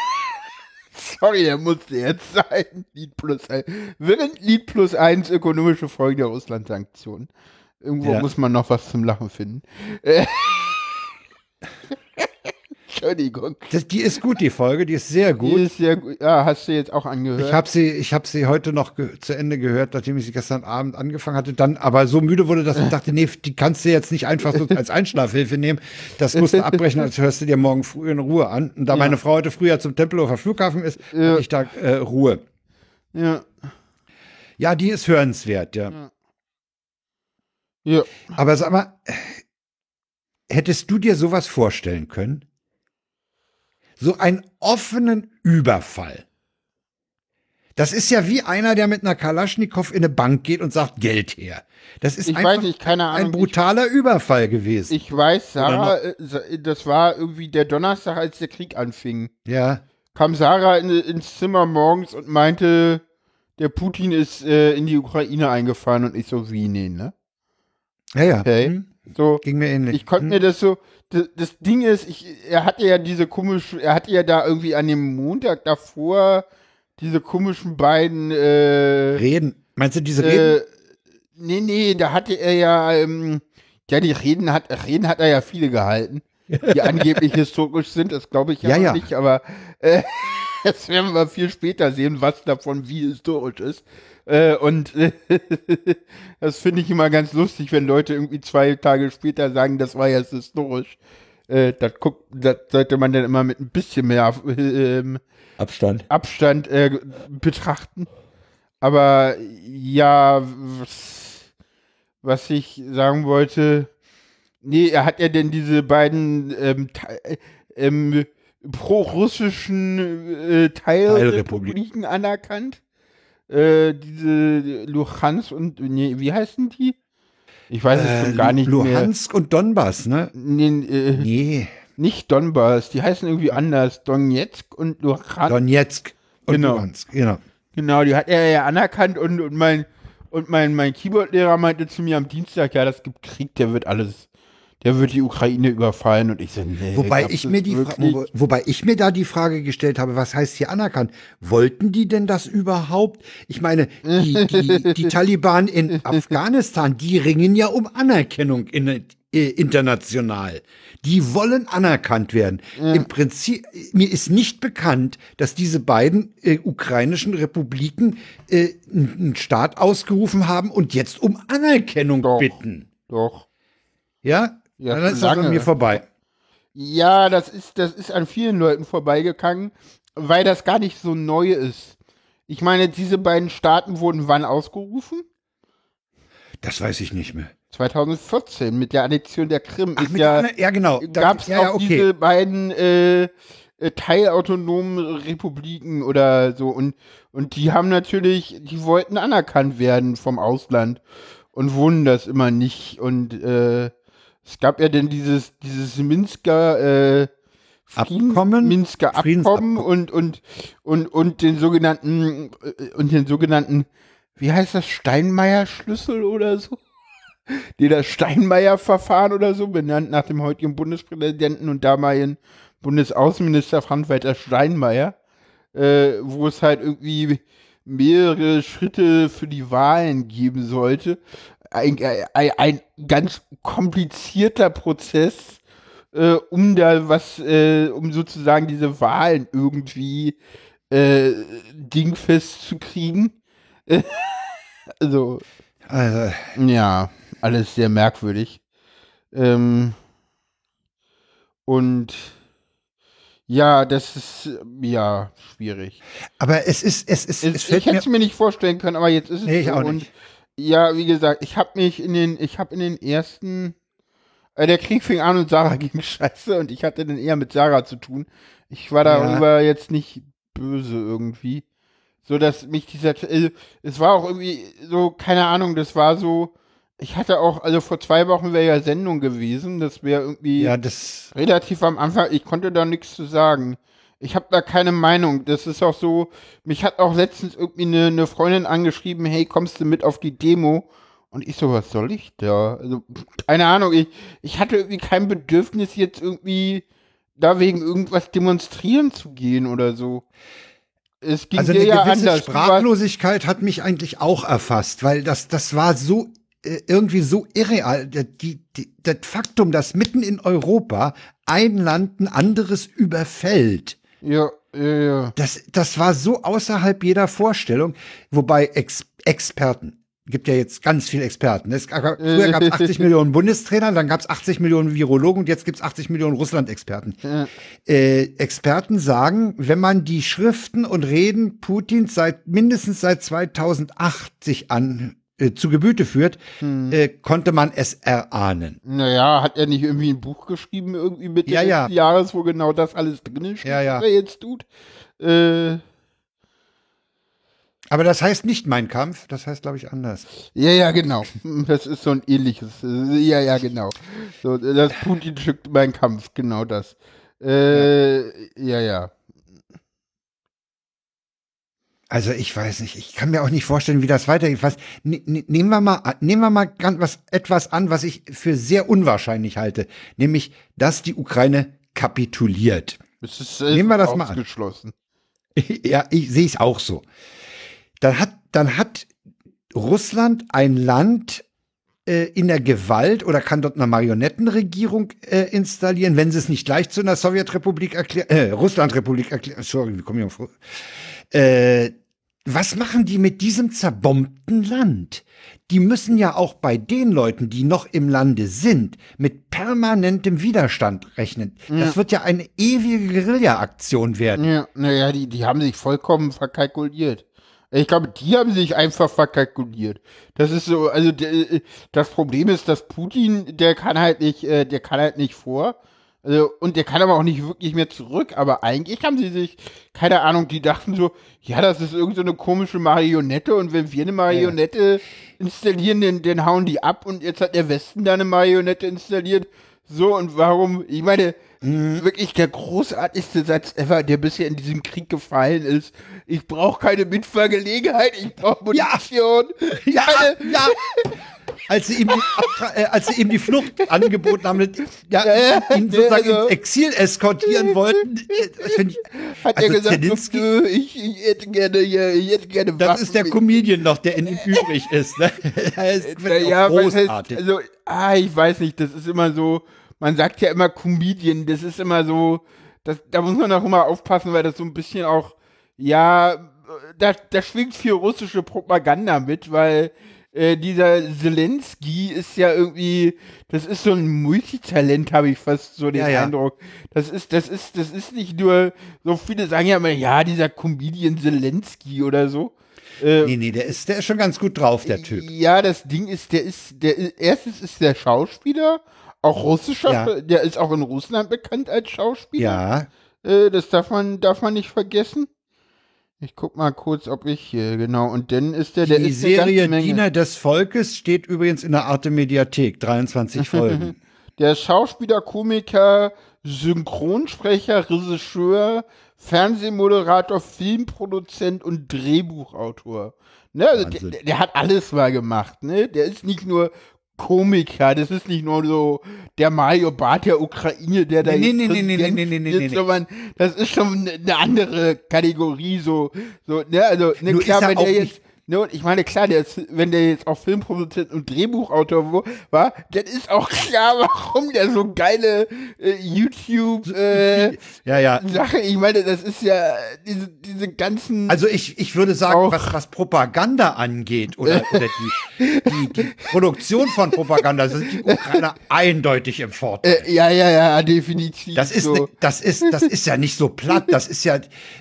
sorry, der musste jetzt sein. Lied plus ein. Während Lied plus eins ökonomische Folgen der Russland-Sanktionen. Irgendwo ja. muss man noch was zum Lachen finden. Äh, Entschuldigung. Das, die ist gut, die Folge, die ist sehr gut. Die ist sehr gut. Ja, hast du jetzt auch angehört? Ich habe sie, ich habe sie heute noch zu Ende gehört, nachdem ich sie gestern Abend angefangen hatte. Dann aber so müde wurde, dass ich dachte, nee, die kannst du jetzt nicht einfach so als Einschlafhilfe nehmen. Das musst du abbrechen, als hörst du dir morgen früh in Ruhe an. Und da ja. meine Frau heute früher zum Tempelhofer Flughafen ist, ja. habe ich da äh, Ruhe. Ja. Ja, die ist hörenswert, ja. ja. Ja. Aber sag mal, hättest du dir sowas vorstellen können? So einen offenen Überfall. Das ist ja wie einer, der mit einer Kalaschnikow in eine Bank geht und sagt Geld her. Das ist ich einfach nicht, Ahnung, ein brutaler ich, Überfall gewesen. Ich weiß, Sarah, äh, das war irgendwie der Donnerstag, als der Krieg anfing. Ja. Kam Sarah in, ins Zimmer morgens und meinte, der Putin ist äh, in die Ukraine eingefahren und ich so, wie, nee, ne? Ja, ja. Okay. Hm. So, Ging mir ähnlich. Ich konnte hm. mir das so, das, das, Ding ist, ich, er hatte ja diese komische, er hatte ja da irgendwie an dem Montag davor diese komischen beiden äh, Reden. Meinst du diese Reden? Äh, nee, nee, da hatte er ja, ähm, ja, die Reden hat, Reden hat er ja viele gehalten, die angeblich historisch sind, das glaube ich ja, ja, ja, nicht, aber äh, das werden wir viel später sehen, was davon wie historisch ist. Äh, und äh, das finde ich immer ganz lustig, wenn Leute irgendwie zwei Tage später sagen, das war jetzt historisch. Äh, das, guckt, das sollte man dann immer mit ein bisschen mehr ähm, Abstand, Abstand äh, betrachten. Aber ja, was, was, ich sagen wollte, nee, er hat ja denn diese beiden ähm, ähm, pro-russischen äh, Teilrepubliken anerkannt äh, diese Luhansk und, nee, wie heißen die? Ich weiß es schon äh, gar nicht Luhansk mehr. und Donbass, ne? Nee, äh, nee. Nicht Donbass, die heißen irgendwie anders. Donetsk und Luhansk. Donetsk und genau. Luhansk, genau. Genau, die hat er ja anerkannt und, und mein, und mein, mein Keyboard-Lehrer meinte zu mir am Dienstag, ja, das gibt Krieg, der wird alles, der wird die Ukraine überfallen und ich so, nee. Wobei ich mir die, wo, wobei ich mir da die Frage gestellt habe, was heißt hier anerkannt? Wollten die denn das überhaupt? Ich meine, die, die, die Taliban in Afghanistan, die ringen ja um Anerkennung in, äh, international. Die wollen anerkannt werden. Ja. Im Prinzip, mir ist nicht bekannt, dass diese beiden äh, ukrainischen Republiken äh, einen Staat ausgerufen haben und jetzt um Anerkennung Doch. bitten. Doch. Ja? Ja, Dann ist das an mir vorbei. Ja, das ist, das ist an vielen Leuten vorbeigegangen, weil das gar nicht so neu ist. Ich meine, diese beiden Staaten wurden wann ausgerufen? Das weiß ich nicht mehr. 2014 mit der Annexion der Krim. Ach, mit ja, Anne- ja, genau. Da- Gab es ja, ja, auch okay. diese beiden äh, äh, teilautonomen Republiken oder so und, und die haben natürlich, die wollten anerkannt werden vom Ausland und wurden das immer nicht und äh, es gab ja dann dieses, dieses Minsker äh, Frieden- Abkommen? Minsker. Abkommen und, und, und, und den sogenannten, äh, und den sogenannten, wie heißt das, Steinmeier-Schlüssel oder so? Die das Steinmeier-Verfahren oder so, benannt nach dem heutigen Bundespräsidenten und damaligen Bundesaußenminister Frank-Walter Steinmeier, äh, wo es halt irgendwie mehrere Schritte für die Wahlen geben sollte. Ein, ein, ein ganz komplizierter Prozess, äh, um da was, äh, um sozusagen diese Wahlen irgendwie äh, dingfest zu kriegen. also, Also, ja, alles sehr merkwürdig. Ähm, und ja, das ist ja schwierig. aber es ist, es ist, es, Es, fällt ich hätte es mir nicht vorstellen können, aber jetzt ist es Nee, ich so. auch und nicht. Ja, wie gesagt, ich habe mich in den, ich habe in den ersten, äh, der Krieg fing an und Sarah ging scheiße und ich hatte dann eher mit Sarah zu tun. Ich war darüber jetzt nicht böse irgendwie. So dass mich dieser, äh, es war auch irgendwie so, keine Ahnung, das war so, ich hatte auch, also vor zwei Wochen wäre ja Sendung gewesen, das wäre irgendwie Ja, das. relativ am Anfang, ich konnte da nichts zu sagen. Ich habe da keine Meinung. Das ist auch so, mich hat auch letztens irgendwie eine, eine Freundin angeschrieben, hey, kommst du mit auf die Demo? Und ich so, was soll ich da? Also, keine Ahnung, ich, ich hatte irgendwie kein Bedürfnis, jetzt irgendwie da wegen irgendwas demonstrieren zu gehen oder so. Es ging Also eine ja gewisse anders. Sprachlosigkeit hat mich eigentlich auch erfasst, weil das, das war so äh, irgendwie so irreal. Die, die, das Faktum, dass mitten in Europa ein Land ein anderes überfällt, Ja, ja, ja. das, das war so außerhalb jeder Vorstellung. Wobei Ex Experten, gibt ja jetzt ganz viele Experten. Es, gab- früher gab es 80 Millionen Bundestrainer, dann gab es 80 Millionen Virologen und jetzt gibt es 80 Millionen Russland-Experten. Ja. Äh, Experten sagen, wenn man die Schriften und Reden Putins seit mindestens seit 2008 sich an äh, zu Gebüte führt, Hm. äh, konnte man es erahnen. Naja, hat er nicht irgendwie ein Buch geschrieben, irgendwie Mitte Ja, ja. des Jahres, wo genau das alles drin steht, Ja, ja. was er jetzt tut? Äh, Aber das heißt nicht mein Kampf, das heißt, glaube ich, anders. ja, ja, genau. Das ist so ein ähnliches. äh, Ja, ja, genau. So, das Putin schickt mein Kampf, genau das. Äh, ja, ja. Also ich weiß nicht, ich kann mir auch nicht vorstellen, wie das weitergeht. Was, ne, ne, nehmen wir mal, nehmen wir mal ganz was, etwas an, was ich für sehr unwahrscheinlich halte, nämlich, dass die Ukraine kapituliert. Es ist Nehmen wir das mal an. ja, ich sehe es auch so. Dann hat, dann hat Russland ein Land äh, in der Gewalt oder kann dort eine Marionettenregierung äh, installieren, wenn sie es nicht gleich zu einer Sowjetrepublik erklären, äh, Russlandrepublik erklären. Sorry, wie komme ich auf? Äh, was machen die mit diesem zerbombten Land? Die müssen ja auch bei den Leuten, die noch im Lande sind, mit permanentem Widerstand rechnen. Das wird ja eine ewige Guerilla-Aktion werden. Ja, naja, die, die haben sich vollkommen verkalkuliert. Ich glaube, die haben sich einfach verkalkuliert. Das ist so, also der, das Problem ist, dass Putin, der kann halt nicht, äh, der kann halt nicht vor. Also, und der kann aber auch nicht wirklich mehr zurück. Aber eigentlich haben sie sich, keine Ahnung, die dachten so, ja, das ist irgend so eine komische Marionette und wenn wir eine Marionette installieren, dann, dann hauen die ab und jetzt hat der Westen da eine Marionette installiert. So, und warum, ich meine, mhm. wirklich der großartigste Satz ever, der bisher in diesem Krieg gefallen ist. Ich brauche keine Mitfahrgelegenheit, ich brauche Munition. Ja, ja, ja. als sie ihm die, äh, als sie ihm die Flucht angeboten haben, ja, ja, ihn sozusagen also, ins Exil eskortieren wollten, äh, ich, hat also er gesagt, Zelensky, ich, ich, hätte gerne, ich hätte gerne Das ist der Comedian noch, der in ihm übrig ist. Ne? ist ja, großartig. Heißt, also, ah, ich weiß nicht, das ist immer so, man sagt ja immer Comedian, das ist immer so, das, da muss man auch immer aufpassen, weil das so ein bisschen auch, ja, da, da schwingt viel russische Propaganda mit, weil äh, dieser Zelensky ist ja irgendwie, das ist so ein Multitalent, habe ich fast so den ja, ja. Eindruck. Das ist, das ist, das ist nicht nur, so viele sagen ja immer, ja, dieser Comedian Zelensky oder so. Äh, nee, nee, der ist, der ist schon ganz gut drauf, der Typ. Ja, das Ding ist, der ist, der erstens ist der Schauspieler, auch russischer, ja. der ist auch in Russland bekannt als Schauspieler. Ja. Äh, das darf man, darf man nicht vergessen. Ich guck mal kurz, ob ich hier, genau. Und dann ist der, der Die ist Serie Diener des Volkes steht übrigens in der Arte Mediathek, 23 Folgen. der Schauspieler, Komiker, Synchronsprecher, Regisseur, Fernsehmoderator, Filmproduzent und Drehbuchautor. Ne, also der, der, hat alles mal gemacht, ne? Der ist nicht nur Komiker. Das ist nicht nur so der Mario Bart der Ukraine, der da nee, jetzt nee, nee, nee, nee, nee, nee, nee, nee, sondern das ist schon eine andere Kategorie, so, so, ne, also, ne, klar, wenn der jetzt, Ne, ich meine, klar, der ist, wenn der jetzt auch Filmproduzent und Drehbuchautor war, dann ist auch klar, warum der so geile äh, YouTube äh, ja, ja. Sache, ich meine, das ist ja diese, diese ganzen. Also ich, ich würde sagen, was, was Propaganda angeht oder, oder die, die, die Produktion von Propaganda, sind die Ukrainer eindeutig im Vorteil. Äh, ja, ja, ja, definitiv. Das ist, so. ne, das ist, das ist ja nicht so platt. Das ist ja,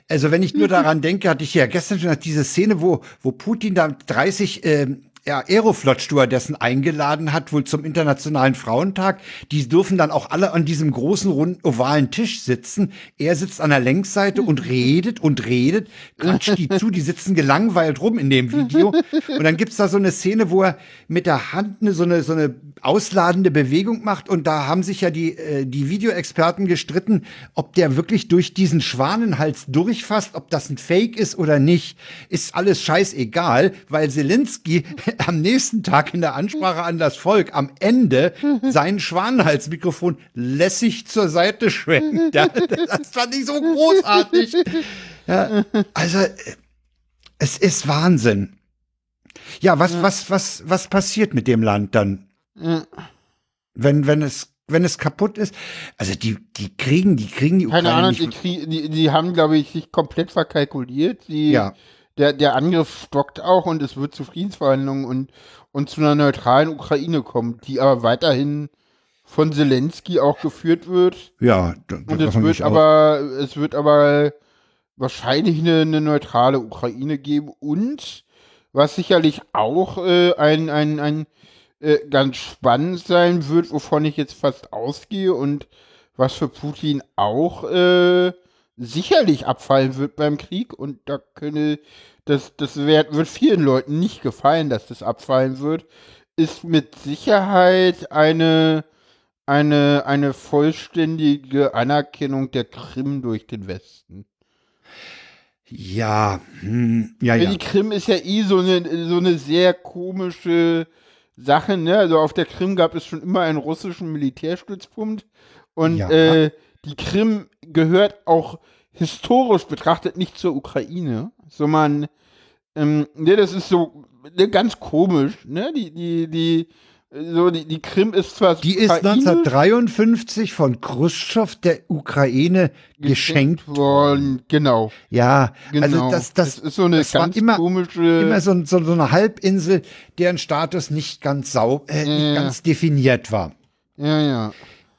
also wenn ich nur daran denke, hatte ich ja gestern schon diese Szene, wo, wo Putin Putin da 30 äh, ja, Aeroflot-Stewardessen eingeladen hat, wohl zum Internationalen Frauentag. Die dürfen dann auch alle an diesem großen, runden, ovalen Tisch sitzen. Er sitzt an der Längsseite und redet und redet, quatscht die zu, die sitzen gelangweilt rum in dem Video. Und dann gibt's da so eine Szene, wo er mit der Hand eine, so, eine, so eine ausladende Bewegung macht. Und da haben sich ja die, äh, die Videoexperten gestritten, ob der wirklich durch diesen Schwanenhals durchfasst, ob das ein Fake ist oder nicht. Ist alles scheißegal, weil Zelensky am nächsten Tag in der Ansprache an das Volk am Ende sein Schwanenhalsmikrofon lässig zur Seite schwenkt. Ja, das fand ich so großartig. Ja, also, es ist Wahnsinn. Ja, was, was, was, was passiert mit dem Land dann? Wenn, wenn es wenn es kaputt ist. Also die, die kriegen, die kriegen die Ukraine Keine Ahnung, die, die, die, haben, glaube ich, sich komplett verkalkuliert. Die, ja der, der Angriff stockt auch und es wird zu Friedensverhandlungen und, und zu einer neutralen Ukraine kommen, die aber weiterhin von Zelensky auch geführt wird. Ja, da, und es wird aber, es wird aber wahrscheinlich eine, eine, neutrale Ukraine geben und was sicherlich auch äh, ein, ein, ein äh, ganz spannend sein wird, wovon ich jetzt fast ausgehe und was für Putin auch äh, sicherlich abfallen wird beim Krieg und da könne, das, das wird, wird vielen Leuten nicht gefallen, dass das abfallen wird, ist mit Sicherheit eine, eine, eine vollständige Anerkennung der Krim durch den Westen. Ja, hm, ja, ja. Die Krim ist ja eh so eine, so eine sehr komische Sache, ne? Also auf der Krim gab es schon immer einen russischen Militärstützpunkt und ja. äh, die Krim gehört auch historisch betrachtet nicht zur Ukraine, sondern ähm, ne, das ist so ne, ganz komisch, ne? Die, die, die, so, die, die Krim ist zwar. Die ist 1953 von Khrushchev der Ukraine geschenkt worden. Genau. Ja, also genau. also das, das, das ist so eine das ganz immer, komische. Immer so, so, so eine Halbinsel, deren Status nicht ganz sau, äh, nicht ganz definiert war. Ja, ja.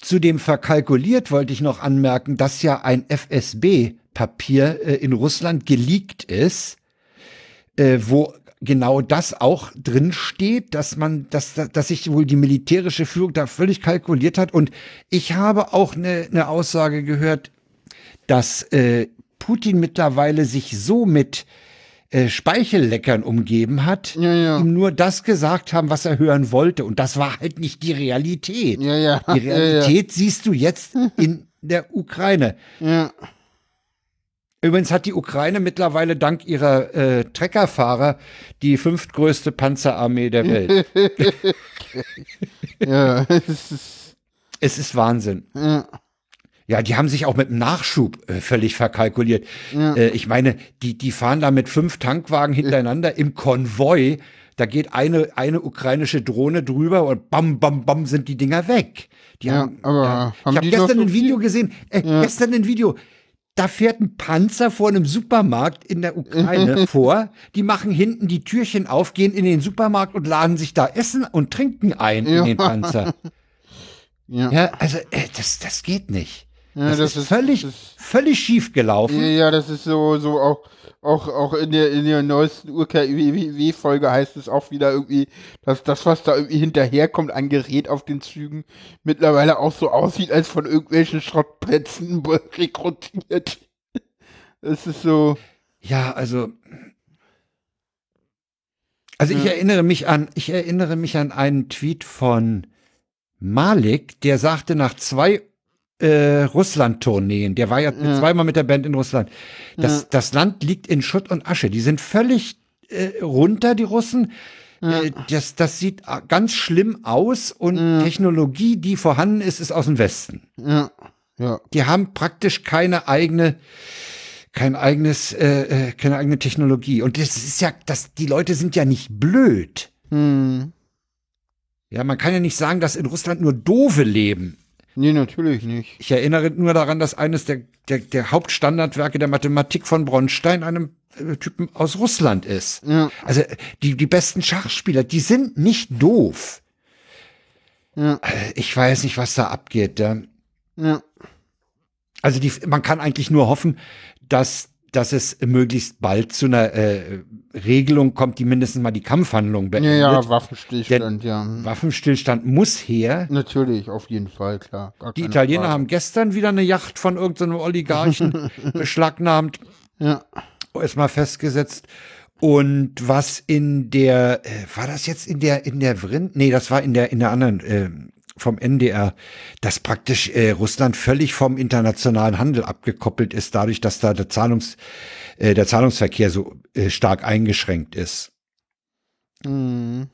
Zudem verkalkuliert wollte ich noch anmerken, dass ja ein FSB-Papier äh, in Russland geleakt ist, äh, wo genau das auch drin steht, dass man, dass, dass sich wohl die militärische Führung da völlig kalkuliert hat. Und ich habe auch eine, eine Aussage gehört, dass äh, Putin mittlerweile sich so mit äh, Speichelleckern umgeben hat, Ja, ja. ihm nur das gesagt haben, was er hören wollte. Und das war halt nicht die Realität. Ja, ja. Die Realität siehst du jetzt in der Ukraine. Ja. Übrigens hat die Ukraine mittlerweile dank ihrer äh, Treckerfahrer die fünftgrößte Panzerarmee der Welt. ja. es ist, es ist Wahnsinn. ja. Ja, die haben sich auch mit dem Nachschub äh, völlig verkalkuliert. Ja. Äh, ich meine, die, die fahren da mit fünf Tankwagen hintereinander im Konvoi. Da geht eine, eine ukrainische Drohne drüber und bam, bam, bam sind die Dinger weg. Die Ja, haben, aber ja. haben ich habe gestern ein Video gesehen. Äh. Gestern ein Video. Da fährt ein Panzer vor einem Supermarkt in der Ukraine vor. Die machen hinten die Türchen auf, gehen in den Supermarkt und laden sich da Essen und Trinken ein in Ja. den Panzer. Ja. Ja, also äh, das, das geht nicht. Ja, das, das ist, ist- völlig, ist- völlig schief gelaufen. Ja, das ist so, so auch, auch, auch in der, in der neuesten UKW-Folge heißt es auch wieder irgendwie, dass das, was da irgendwie hinterherkommt an Gerät auf den Zügen, mittlerweile auch so aussieht, als von irgendwelchen Schrottplätzen rekrutiert. Es ist so, Ja, also. Also ich Ja. erinnere mich an, ich erinnere mich an einen Tweet von Malik, der sagte nach zwei äh, Russland-Tourneen, der war ja, Ja. zweimal mit der Band in Russland, das, Ja. das Land liegt in Schutt und Asche. Die sind völlig äh, runter, die Russen. Äh, das, das sieht äh, ganz schlimm aus und Technologie, die vorhanden ist, ist aus dem Westen. ja, ja, Die haben praktisch keine eigene, kein eigenes, äh, keine eigene Technologie. Und das ist ja, das, die Leute sind ja nicht blöd. hm. Ja, man kann ja nicht sagen, dass in Russland nur Dove leben. Nee, natürlich nicht. Ich erinnere nur daran, dass eines der, der, der Hauptstandardwerke der Mathematik von Bronstein einem äh, Typen aus Russland ist. Ja, Also die, die besten Schachspieler, die sind nicht doof. ja, Äh, Ich weiß nicht, was da abgeht. Ja, Also die, man kann eigentlich nur hoffen, dass, dass es möglichst bald zu einer äh, Regelung kommt, die mindestens mal die Kampfhandlung ja, beendet. ja, Waffenstillstand, ja. Waffenstillstand muss her. Natürlich, auf jeden Fall, klar. Die Italiener Frage. haben gestern wieder eine Yacht von irgendeinem Oligarchen beschlagnahmt, Ja, ist mal festgesetzt. Und was in der, äh, war das jetzt in der, in der Vrin? Nee, das war in der, in der anderen, äh, vom NDR, dass praktisch äh, Russland völlig vom internationalen Handel abgekoppelt ist, dadurch, dass da der Zahlungs, äh, der Zahlungsverkehr so äh, stark eingeschränkt ist. hm.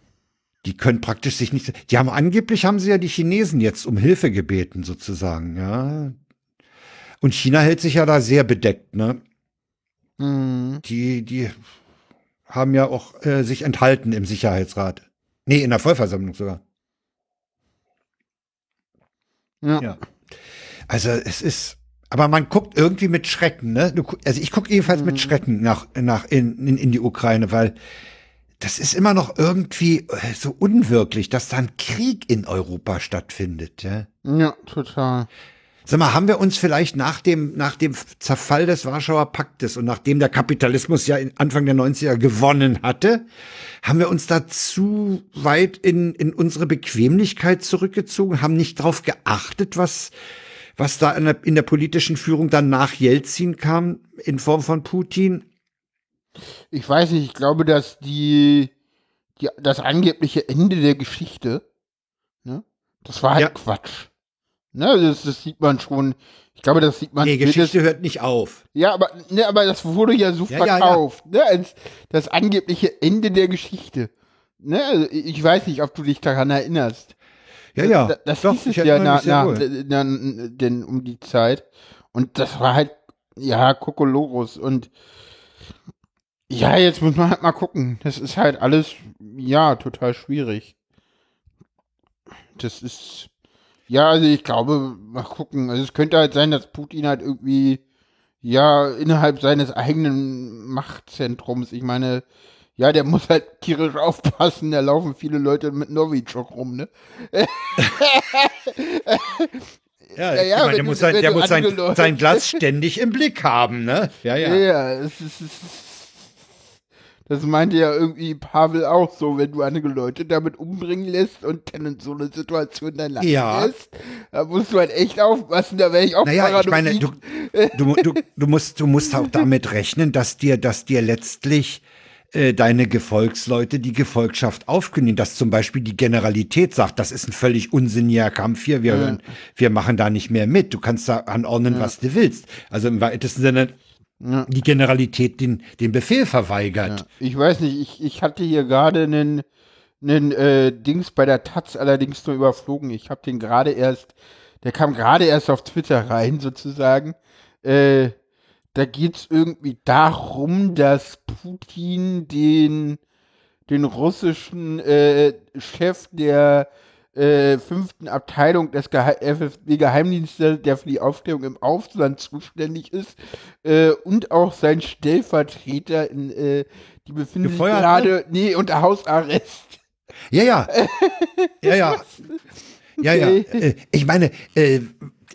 Die können praktisch sich nicht, die haben angeblich haben sie ja die Chinesen jetzt um Hilfe gebeten, sozusagen, ja. Und China hält sich ja da sehr bedeckt, ne? Hm. Die, die haben ja auch äh, sich enthalten im Sicherheitsrat. Nee, in der Vollversammlung sogar. Ja. Ja. Also es ist, aber man guckt irgendwie mit Schrecken, ne? Du, also ich gucke ebenfalls mit Schrecken nach, nach in, in, in die Ukraine, weil das ist immer noch irgendwie äh, so unwirklich, dass da ein Krieg in Europa stattfindet, ja. Ja, total. Sag mal, haben wir uns vielleicht nach dem, nach dem Zerfall des Warschauer Paktes und nachdem der Kapitalismus ja in Anfang der 90er gewonnen hatte, haben wir uns da zu weit in, in unsere Bequemlichkeit zurückgezogen, haben nicht darauf geachtet, was, was da in der, in der politischen Führung dann nach Jelzin kam, in Form von Putin? Ich weiß nicht, ich glaube, dass die, die das angebliche Ende der Geschichte, ne, das war halt Ja. Quatsch. Ne, das, das sieht man schon. Ich glaube, das sieht man. Nee, Geschichte hört nicht auf. Ja, aber, ne, aber das wurde ja so Ja, ja, ja. verkauft. Ne, als das angebliche Ende der Geschichte. Ne, also ich weiß nicht, ob du dich daran erinnerst. Ja, ja. Da- Das Doch, hieß es ja erinnere na, na, wohl. na, na, denn um die Zeit. Und das war halt, ja, Kokolorus. Und ja, jetzt muss man halt mal gucken. Das ist halt alles, ja, total schwierig. Das ist, ja, also ich glaube, mal gucken. Also es könnte halt sein, dass Putin halt irgendwie, ja, innerhalb seines eigenen Machtzentrums, ich meine, ja, der muss halt tierisch aufpassen, da laufen viele Leute mit Novichok rum, ne? Ja, Ja, ja, ich meine, der du- muss, sein, wenn der du muss sein, sein Glas ständig im Blick haben, ne? Ja, Ja, ja. ja, es ist, es ist, das meinte ja irgendwie Pavel auch so, wenn du andere Leute damit umbringen lässt und dann in so eine Situation dann lassen Ja. lässt, da musst du halt echt aufpassen, da wäre ich auch Naja, ich meine, paranoid. du, du, du, du, musst, du musst auch damit rechnen, dass dir, dass dir letztlich äh, deine Gefolgsleute die Gefolgschaft aufkündigen, dass zum Beispiel die Generalität sagt, das ist ein völlig unsinniger Kampf hier, wir, hören, wir machen da nicht mehr mit, du kannst da anordnen, was du willst. Also im weitesten Sinne Ja. die Generalität den, den Befehl verweigert. Ich weiß nicht, ich, ich hatte hier gerade einen, einen äh, Dings bei der Taz allerdings nur überflogen. Ich habe den gerade erst, der kam gerade erst auf Twitter rein sozusagen. Äh, da geht's irgendwie darum, dass Putin den, den russischen äh, Chef der äh, fünften Abteilung des Gehe FSB-Geheimdienstes, der für die Aufklärung im Ausland zuständig ist, äh, und auch sein Stellvertreter, in, äh, die befinden sich Gefeuert gerade, nee, unter Hausarrest. Ja, ja. Ja, ja. Ja, ja. Äh, Ich meine, äh,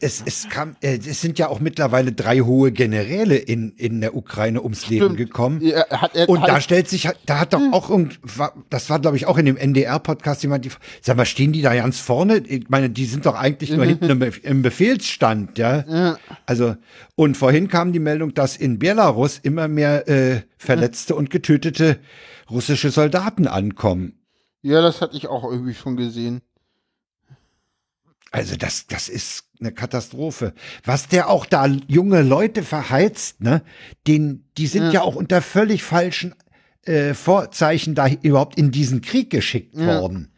es, es, kam, äh, es sind ja auch mittlerweile drei hohe Generäle in, in der Ukraine ums Leben Stimmt. gekommen. Ja, hat er, Und hat, da stellt sich, da hat doch auch, irgend- war- das war glaube ich auch in dem NDR-Podcast jemand, die, sag mal, stehen die da ganz vorne? Ich meine, die sind doch eigentlich nur hinten im, im Befehlsstand, ja? Also, und vorhin kam die Meldung, dass in Belarus immer mehr äh, verletzte und getötete russische Soldaten ankommen. ja, das hatte ich auch irgendwie schon gesehen. Also das, das ist eine Katastrophe. Was der auch da junge Leute verheizt, ne, den, die sind ja, auch unter völlig falschen äh, Vorzeichen da überhaupt in diesen Krieg geschickt Ja. worden.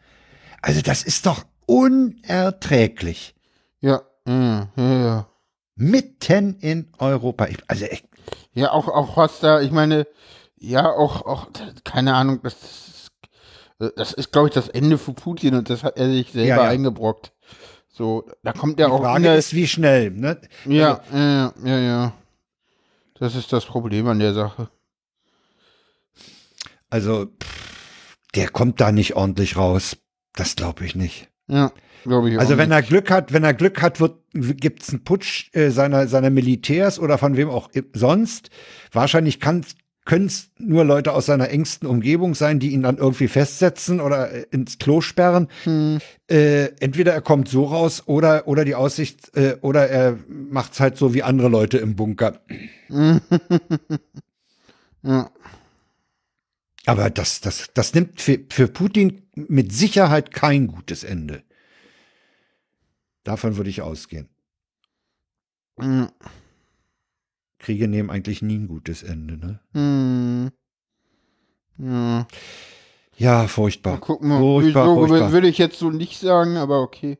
Also das ist doch unerträglich. Ja, ja, ja, ja. Mitten in Europa. Ich, also echt, Ja, auch, auch was da, ich meine, ja, auch, auch, keine Ahnung, das ist, das ist, glaube ich, das Ende für Putin und das hat er sich selber Ja, ja. eingebrockt. So, da kommt die auch Frage wieder, ist, wie schnell. Ne? ja, ja, ja, ja. Das ist das Problem an der Sache. Also pff, der kommt da nicht ordentlich raus. Das glaube ich nicht. Ja, glaube ich auch. Also wenn nicht. er Glück hat, wenn er Glück hat, wird gibt's einen Putsch äh, seiner seiner Militärs oder von wem auch sonst. Wahrscheinlich kann können es nur Leute aus seiner engsten Umgebung sein, die ihn dann irgendwie festsetzen oder äh, ins Klo sperren. Hm. Äh, entweder er kommt so raus oder oder die Aussicht äh, oder er macht's halt so wie andere Leute im Bunker. Ja, Aber das das das nimmt für, für Putin mit Sicherheit kein gutes Ende. Davon würde ich ausgehen. ja. Kriege nehmen eigentlich nie ein gutes Ende, ne? Hm. Ja. Ja, Mal furchtbar. gucken, Furchtbar, wieso, furchtbar. würde ich jetzt so nicht sagen, aber okay.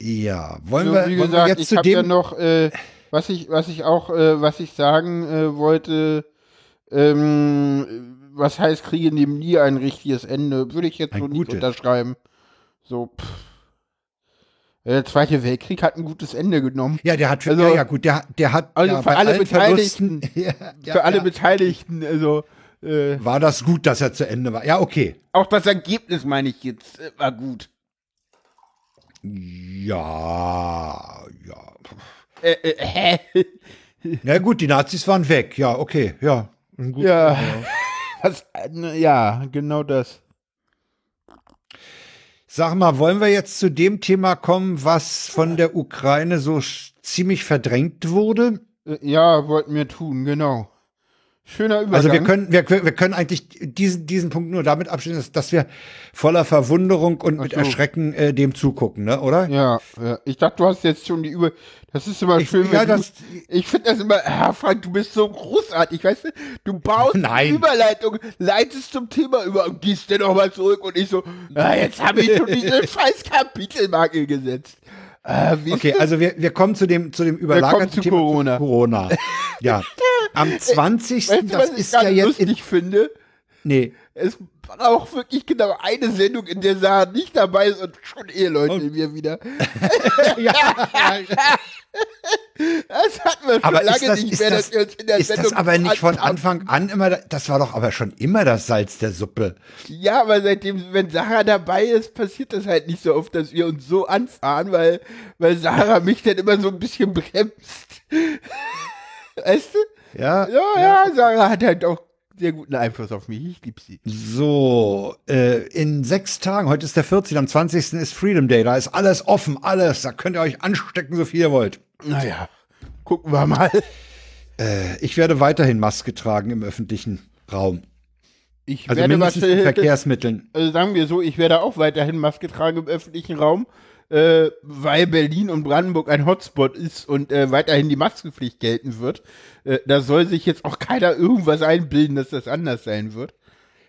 Ja, wollen So, wir, wie wollen wir gesagt, jetzt ich zu habe ja dem? noch, äh, was ich, was ich auch, äh, was ich sagen äh, wollte, ähm, was heißt Kriege nehmen nie ein richtiges Ende, würde ich jetzt Ein so nicht gutes. unterschreiben. So, pff. Der Zweite Weltkrieg hat ein gutes Ende genommen. ja, der hat für, also- ja, ja, gut, der, der hat Also ja, für alle Beteiligten. Ja, ja, Für alle ja, Beteiligten, also äh, war das gut, dass er zu Ende war. Ja, okay. auch das Ergebnis meine ich jetzt, äh, war gut. Ja, ja. Äh, äh, hä? Na gut, die Nazis waren weg. Ja, okay, ja. Gut. Ja. Was, äh, ja, genau das. Sag mal, wollen wir jetzt zu dem Thema kommen, was von der Ukraine so ziemlich verdrängt wurde? Äh, Ja, wollten wir tun, genau. Schöner Übergang. Also wir können, wir, wir können eigentlich diesen, diesen Punkt nur damit abschließen, dass, dass wir voller Verwunderung und mit so. Erschrecken äh, dem zugucken, ne? oder? Ja, ja, ich dachte, du hast jetzt schon die Über. Das ist immer Ich- schön, ja, wenn das- du. Ich finde das immer. Ah, Frank, du bist so großartig, weißt du? Du baust Nein. die Überleitung, leitest zum Thema über und gehst dann nochmal zurück und ich so, ah, jetzt habe ich schon diese scheiß Kapitelmarke gesetzt. Wie Okay, also wir, wir kommen zu dem, zu dem überlagerten zu Thema Corona. Corona. Ja. Am 20. weißt du, das was ich ist ja jetzt in, lustig finde? Nee. Es war auch wirklich genau eine Sendung, in der Sarah nicht dabei ist und schon Eheleute in mir wieder. ja. Das hatten wir schon Aber lange ist das, nicht ist mehr, das, dass wir uns in der ist Sendung das aber nicht von. Anfang an immer, das war doch aber schon immer das Salz der Suppe. Ja, aber seitdem, wenn Sarah dabei ist, passiert das halt nicht so oft, dass wir uns so anfahren, weil, weil Sarah mich dann immer so ein bisschen bremst. Weißt du? Ja. Ja, ja, Sarah hat halt auch sehr guten Einfluss auf mich. Ich lieb sie. So, äh, in sechs Tagen, heute ist der 14., am 20. ist Freedom Day, da ist alles offen, alles, da könnt ihr euch anstecken, so viel ihr wollt. Naja, gucken wir mal. Äh, ich werde weiterhin Maske tragen im öffentlichen Raum. Ich Also werde mindestens was, in Verkehrsmitteln. also sagen wir so, ich werde auch weiterhin Maske tragen im öffentlichen Raum, äh, weil Berlin und Brandenburg ein Hotspot ist und äh, weiterhin die Maskenpflicht gelten wird. Äh, da soll sich jetzt auch keiner irgendwas einbilden, dass das anders sein wird.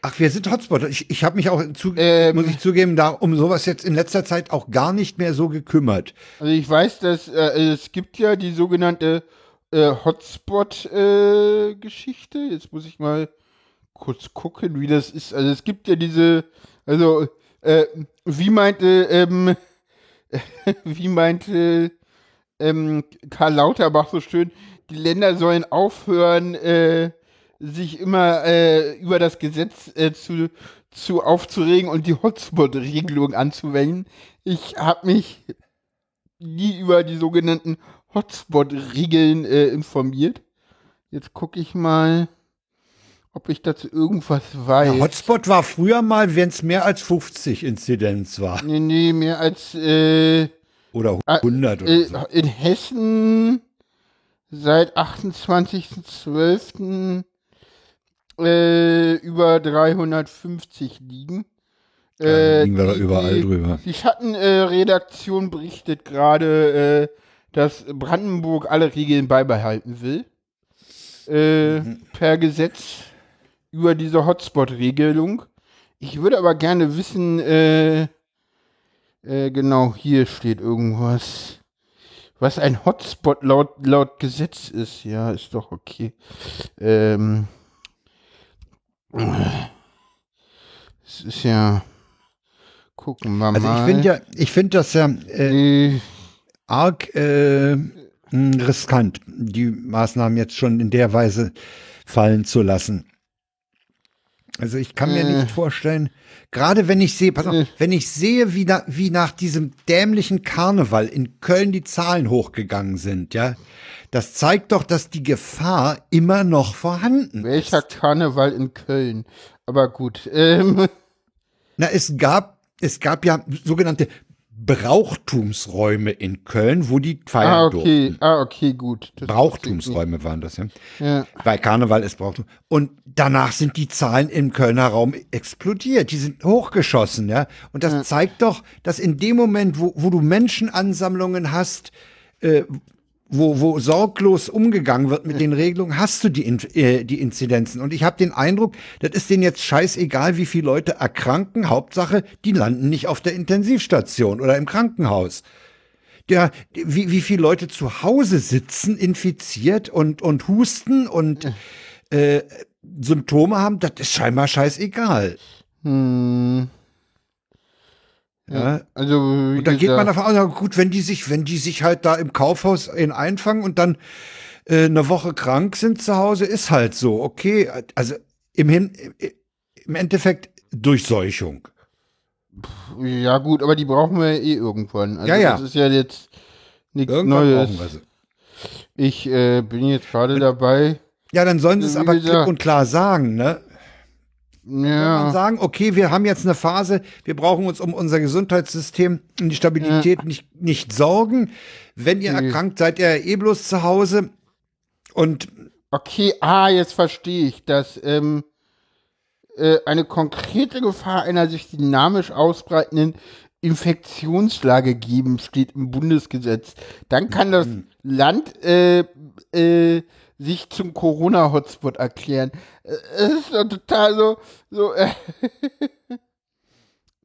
Ach, wir sind Hotspot. Ich, ich habe mich auch, zu, Ähm. muss ich zugeben, da um sowas jetzt in letzter Zeit auch gar nicht mehr so gekümmert. Also ich weiß, dass äh, es gibt ja die sogenannte äh, Hotspot-Geschichte. Jetzt muss ich mal kurz gucken, wie das ist. Also es gibt ja diese, also äh, wie meinte, ähm, wie meinte ähm, Karl Lauterbach so schön, die Länder sollen aufhören, äh, sich immer äh, über das Gesetz äh, zu, zu aufzuregen und die Hotspot-Regelung anzuwenden. Ich habe mich nie über die sogenannten Hotspot-Regeln äh, informiert. Jetzt gucke ich mal, ob ich dazu irgendwas weiß. Ja, Hotspot war früher mal, wenn es mehr als 50 Inzidenz war. nee, nee, mehr als äh, Oder 100 oder äh, so. in Hessen seit 28.12. Äh, über 350 liegen. Da liegen wir doch die- überall die, drüber. Die Schattenredaktion berichtet gerade, äh, dass Brandenburg alle Regeln beibehalten will. Äh, Mhm. Per Gesetz über diese Hotspot-Regelung. Ich würde aber gerne wissen, äh, äh, genau, hier steht irgendwas. Was ein Hotspot laut, laut Gesetz ist. Ja, ist doch okay. Ähm, es ist ja. Gucken wir Also mal. ich finde ja, ich finde das ja äh, Äh, arg äh, riskant, die Maßnahmen jetzt schon in der Weise fallen zu lassen. Also ich kann mir nicht vorstellen, gerade wenn ich sehe, pass auf, Äh. wenn ich sehe, wie, na, wie nach diesem dämlichen Karneval in Köln die Zahlen hochgegangen sind, ja, das zeigt doch, dass die Gefahr immer noch vorhanden welcher ist. Karneval in Köln? Aber gut. Ähm, Na, es gab, es gab ja sogenannte Brauchtumsräume in Köln, wo die feiern ah, okay. durften. Ah, okay, gut. Das Brauchtumsräume waren das, ja. Ja. Weil Karneval ist Brauchtum. Und danach sind die Zahlen im Kölner Raum explodiert. Die sind hochgeschossen, ja. Und das zeigt doch, dass in dem Moment, wo, wo du Menschenansammlungen hast, äh, wo, wo sorglos umgegangen wird mit den Regelungen, hast du die, äh, die Inzidenzen. Und ich habe den Eindruck, das ist denen jetzt scheißegal, wie viele Leute erkranken. Hauptsache, die landen nicht auf der Intensivstation oder im Krankenhaus. Ja, wie, wie viele Leute zu Hause sitzen, infiziert und, und husten und äh, Symptome haben, das ist scheinbar scheißegal. Hm. Ja. Also, Und dann geht man davon aus, gut, wenn die sich, wenn die sich halt da im Kaufhaus in einfangen und dann äh, eine Woche krank sind zu Hause, ist halt so. Okay, also im, Hin, im Endeffekt Durchseuchung. Ja, gut, aber die brauchen wir ja eh irgendwann. Also Ja, ja. Das ist ja jetzt nichts Neues. Ich äh, bin jetzt gerade dabei. Ja, dann sollen sie es aber gesagt. klipp und klar sagen, ne? Ja. sagen, okay, wir haben jetzt eine Phase, wir brauchen uns um unser Gesundheitssystem und die Stabilität nicht, nicht sorgen. Wenn ihr Okay. erkrankt, seid ihr eh bloß zu Hause. Und Okay, ah, jetzt verstehe ich, dass ähm, äh, eine konkrete Gefahr einer sich dynamisch ausbreitenden Infektionslage geben, steht im Bundesgesetz. Dann kann das Mhm. Land äh, äh, sich zum Corona-Hotspot erklären. Äh, Es ist doch total so, so äh,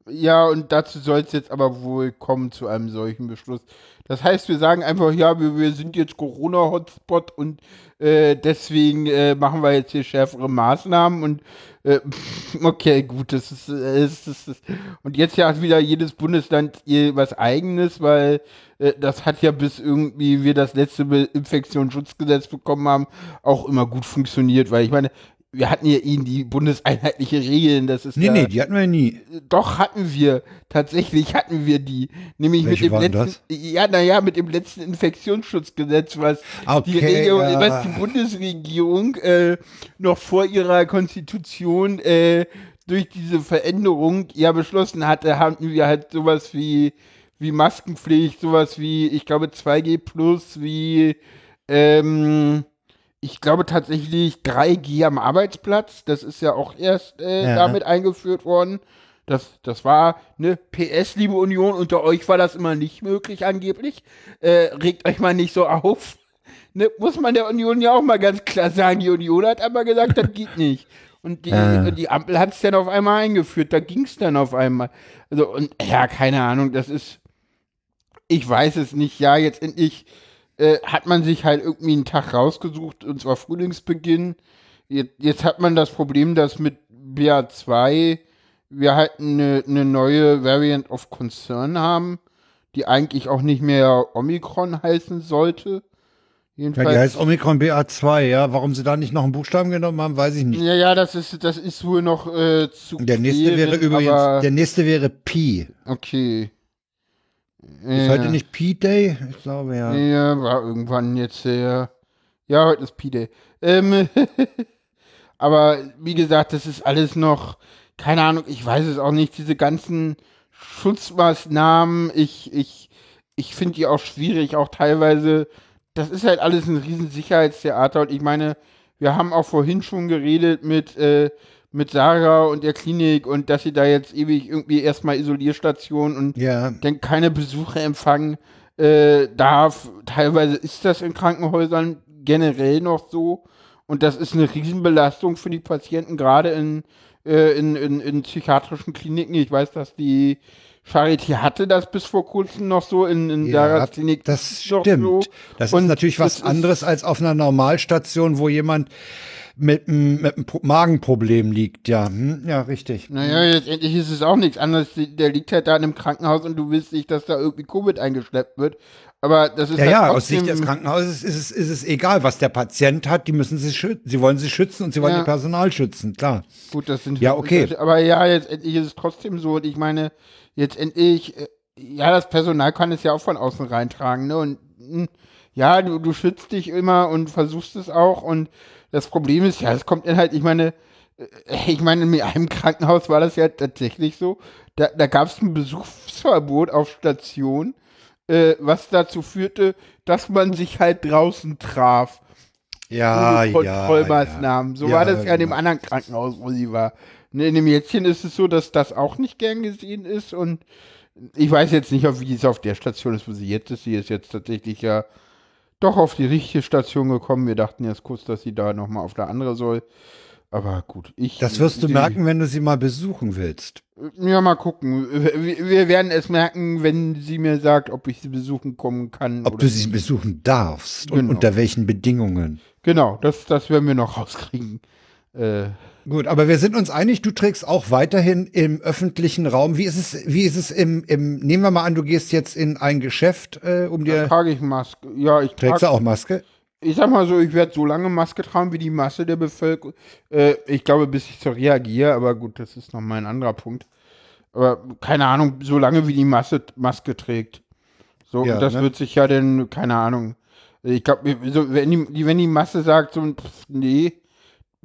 Ja, und dazu soll es jetzt aber wohl kommen zu einem solchen Beschluss. Das heißt, wir sagen einfach, ja, wir, wir sind jetzt Corona-Hotspot und äh, deswegen äh, machen wir jetzt hier schärfere Maßnahmen und äh, okay, gut, das ist, äh, das ist, das und jetzt ja wieder jedes Bundesland ihr was eigenes, weil äh, das hat ja bis irgendwie wir das letzte Infektionsschutzgesetz bekommen haben, auch immer gut funktioniert, weil ich meine, wir hatten ja ihnen die bundeseinheitliche Regeln, das ist Nee, ja, nee, die hatten wir nie. doch hatten wir, tatsächlich hatten wir die, nämlich Welche mit dem letzten, ja, naja, mit dem letzten Infektionsschutzgesetz, was die Okay, Regierung, ja. was die Bundesregierung äh, noch vor ihrer Konstitution äh, durch diese Veränderung ja beschlossen hatte, hatten wir halt sowas wie wie Maskenpflicht, sowas wie, ich glaube 2G plus, wie ähm, ich glaube tatsächlich 3G am Arbeitsplatz. Das ist ja auch erst äh, Ja. damit eingeführt worden. Das, das war, ne, PS, liebe Union, unter euch war das immer nicht möglich angeblich. Äh, regt euch mal nicht so auf. Ne, muss man der Union ja auch mal ganz klar sagen. Die Union hat aber gesagt, das geht nicht. Und die, Ja. die Ampel hat es dann auf einmal eingeführt. Da ging es dann auf einmal. Also, und ja, keine Ahnung, das ist, ich weiß es nicht. Ja, jetzt endlich äh, hat man sich halt irgendwie einen Tag rausgesucht, und zwar Frühlingsbeginn. Jetzt, jetzt hat man das Problem, dass mit BA2 wir halt eine, eine neue Variant of Concern haben, die eigentlich auch nicht mehr Omikron heißen sollte. Ja, Jedenfalls. die heißt Omikron BA2, ja. Warum sie da nicht noch einen Buchstaben genommen haben, weiß ich nicht. ja, ja, das ist, das ist wohl noch äh, zu Der nächste klären, wäre übrigens, der nächste wäre Pi. Okay. Ist heute nicht Pi Day? Ich glaube ja. Ja, war irgendwann jetzt der. Ja, heute ist P-Day. Ähm, aber wie gesagt, das ist alles noch, keine Ahnung, ich weiß es auch nicht, diese ganzen Schutzmaßnahmen, ich, ich, ich finde die auch schwierig, auch teilweise, das ist halt alles ein riesen Sicherheitstheater und ich meine, wir haben auch vorhin schon geredet mit, äh, mit Sarah und der Klinik und dass sie da jetzt ewig irgendwie erstmal Isolierstation und Ja. dann keine Besuche empfangen äh, darf. Teilweise ist das in Krankenhäusern generell noch so. Und das ist eine Riesenbelastung für die Patienten, gerade in, äh, in, in, in psychiatrischen Kliniken. Ich weiß, dass die Charité hatte das bis vor kurzem noch so, in, in Ja, Sarahs Klinik Das stimmt. so. Das Und ist natürlich was anderes als auf einer Normalstation, wo jemand mit einem mit einem Pro- Magenproblem liegt. Ja, hm? ja, richtig. Naja, letztendlich ist es auch nichts anderes. Der liegt halt da in einem Krankenhaus und du willst nicht, dass da irgendwie Covid eingeschleppt wird. Aber das ist Ja, halt ja, aus Sicht des Krankenhauses ist es, ist es egal, was der Patient hat. Die müssen sich schützen. Sie wollen sich schützen und sie wollen Ja. ihr Personal schützen, klar. Gut, das sind Ja, okay. Aber ja, jetzt endlich ist es trotzdem so. Und ich meine, jetzt endlich, äh, ja, das Personal kann es ja auch von außen reintragen, ne? Und mh, ja, du, du schützt dich immer und versuchst es auch. Und das Problem ist, ja, es kommt dann halt, ich meine, äh, ich meine, in einem Krankenhaus war das ja tatsächlich so. Da, da gab es ein Besuchsverbot auf Station, äh, was dazu führte, dass man sich halt draußen traf. Ja, ja. Kontrollmaßnahmen. So Ja, war das ja in dem genau. anderen Krankenhaus, wo sie war. Ne, in dem Jätzchen ist es so, dass das auch nicht gern gesehen ist und ich weiß jetzt nicht, ob wie es auf der Station ist, wo sie jetzt ist. Sie ist jetzt tatsächlich ja doch auf die richtige Station gekommen. Wir dachten erst kurz, dass sie da nochmal auf der andere soll. Aber gut, ich. Das wirst du sie- merken, wenn du sie mal besuchen willst. Ja, mal gucken. Wir, wir werden es merken, wenn sie mir sagt, ob ich sie besuchen kommen kann. Ob du sie nicht. besuchen darfst und Genau. unter welchen Bedingungen. Genau, das, das werden wir noch rauskriegen. Äh, Gut, aber wir sind uns einig, du trägst auch weiterhin im öffentlichen Raum. Wie ist es, wie ist es im, im, nehmen wir mal an, du gehst jetzt in ein Geschäft, äh, um dir, trage ich Maske. Ja, ich trägst trage du auch Maske? ich sag mal so, ich werde so lange Maske tragen wie die Masse der Bevölkerung. Äh, ich glaube, bis ich so reagiere, aber gut, das ist noch mal ein anderer Punkt. Aber keine Ahnung, so lange wie die Masse Maske trägt. So, Ja, und das ne? wird sich ja dann, keine Ahnung. Ich glaube, so, wenn, die, wenn die Masse sagt, so, pff, nee,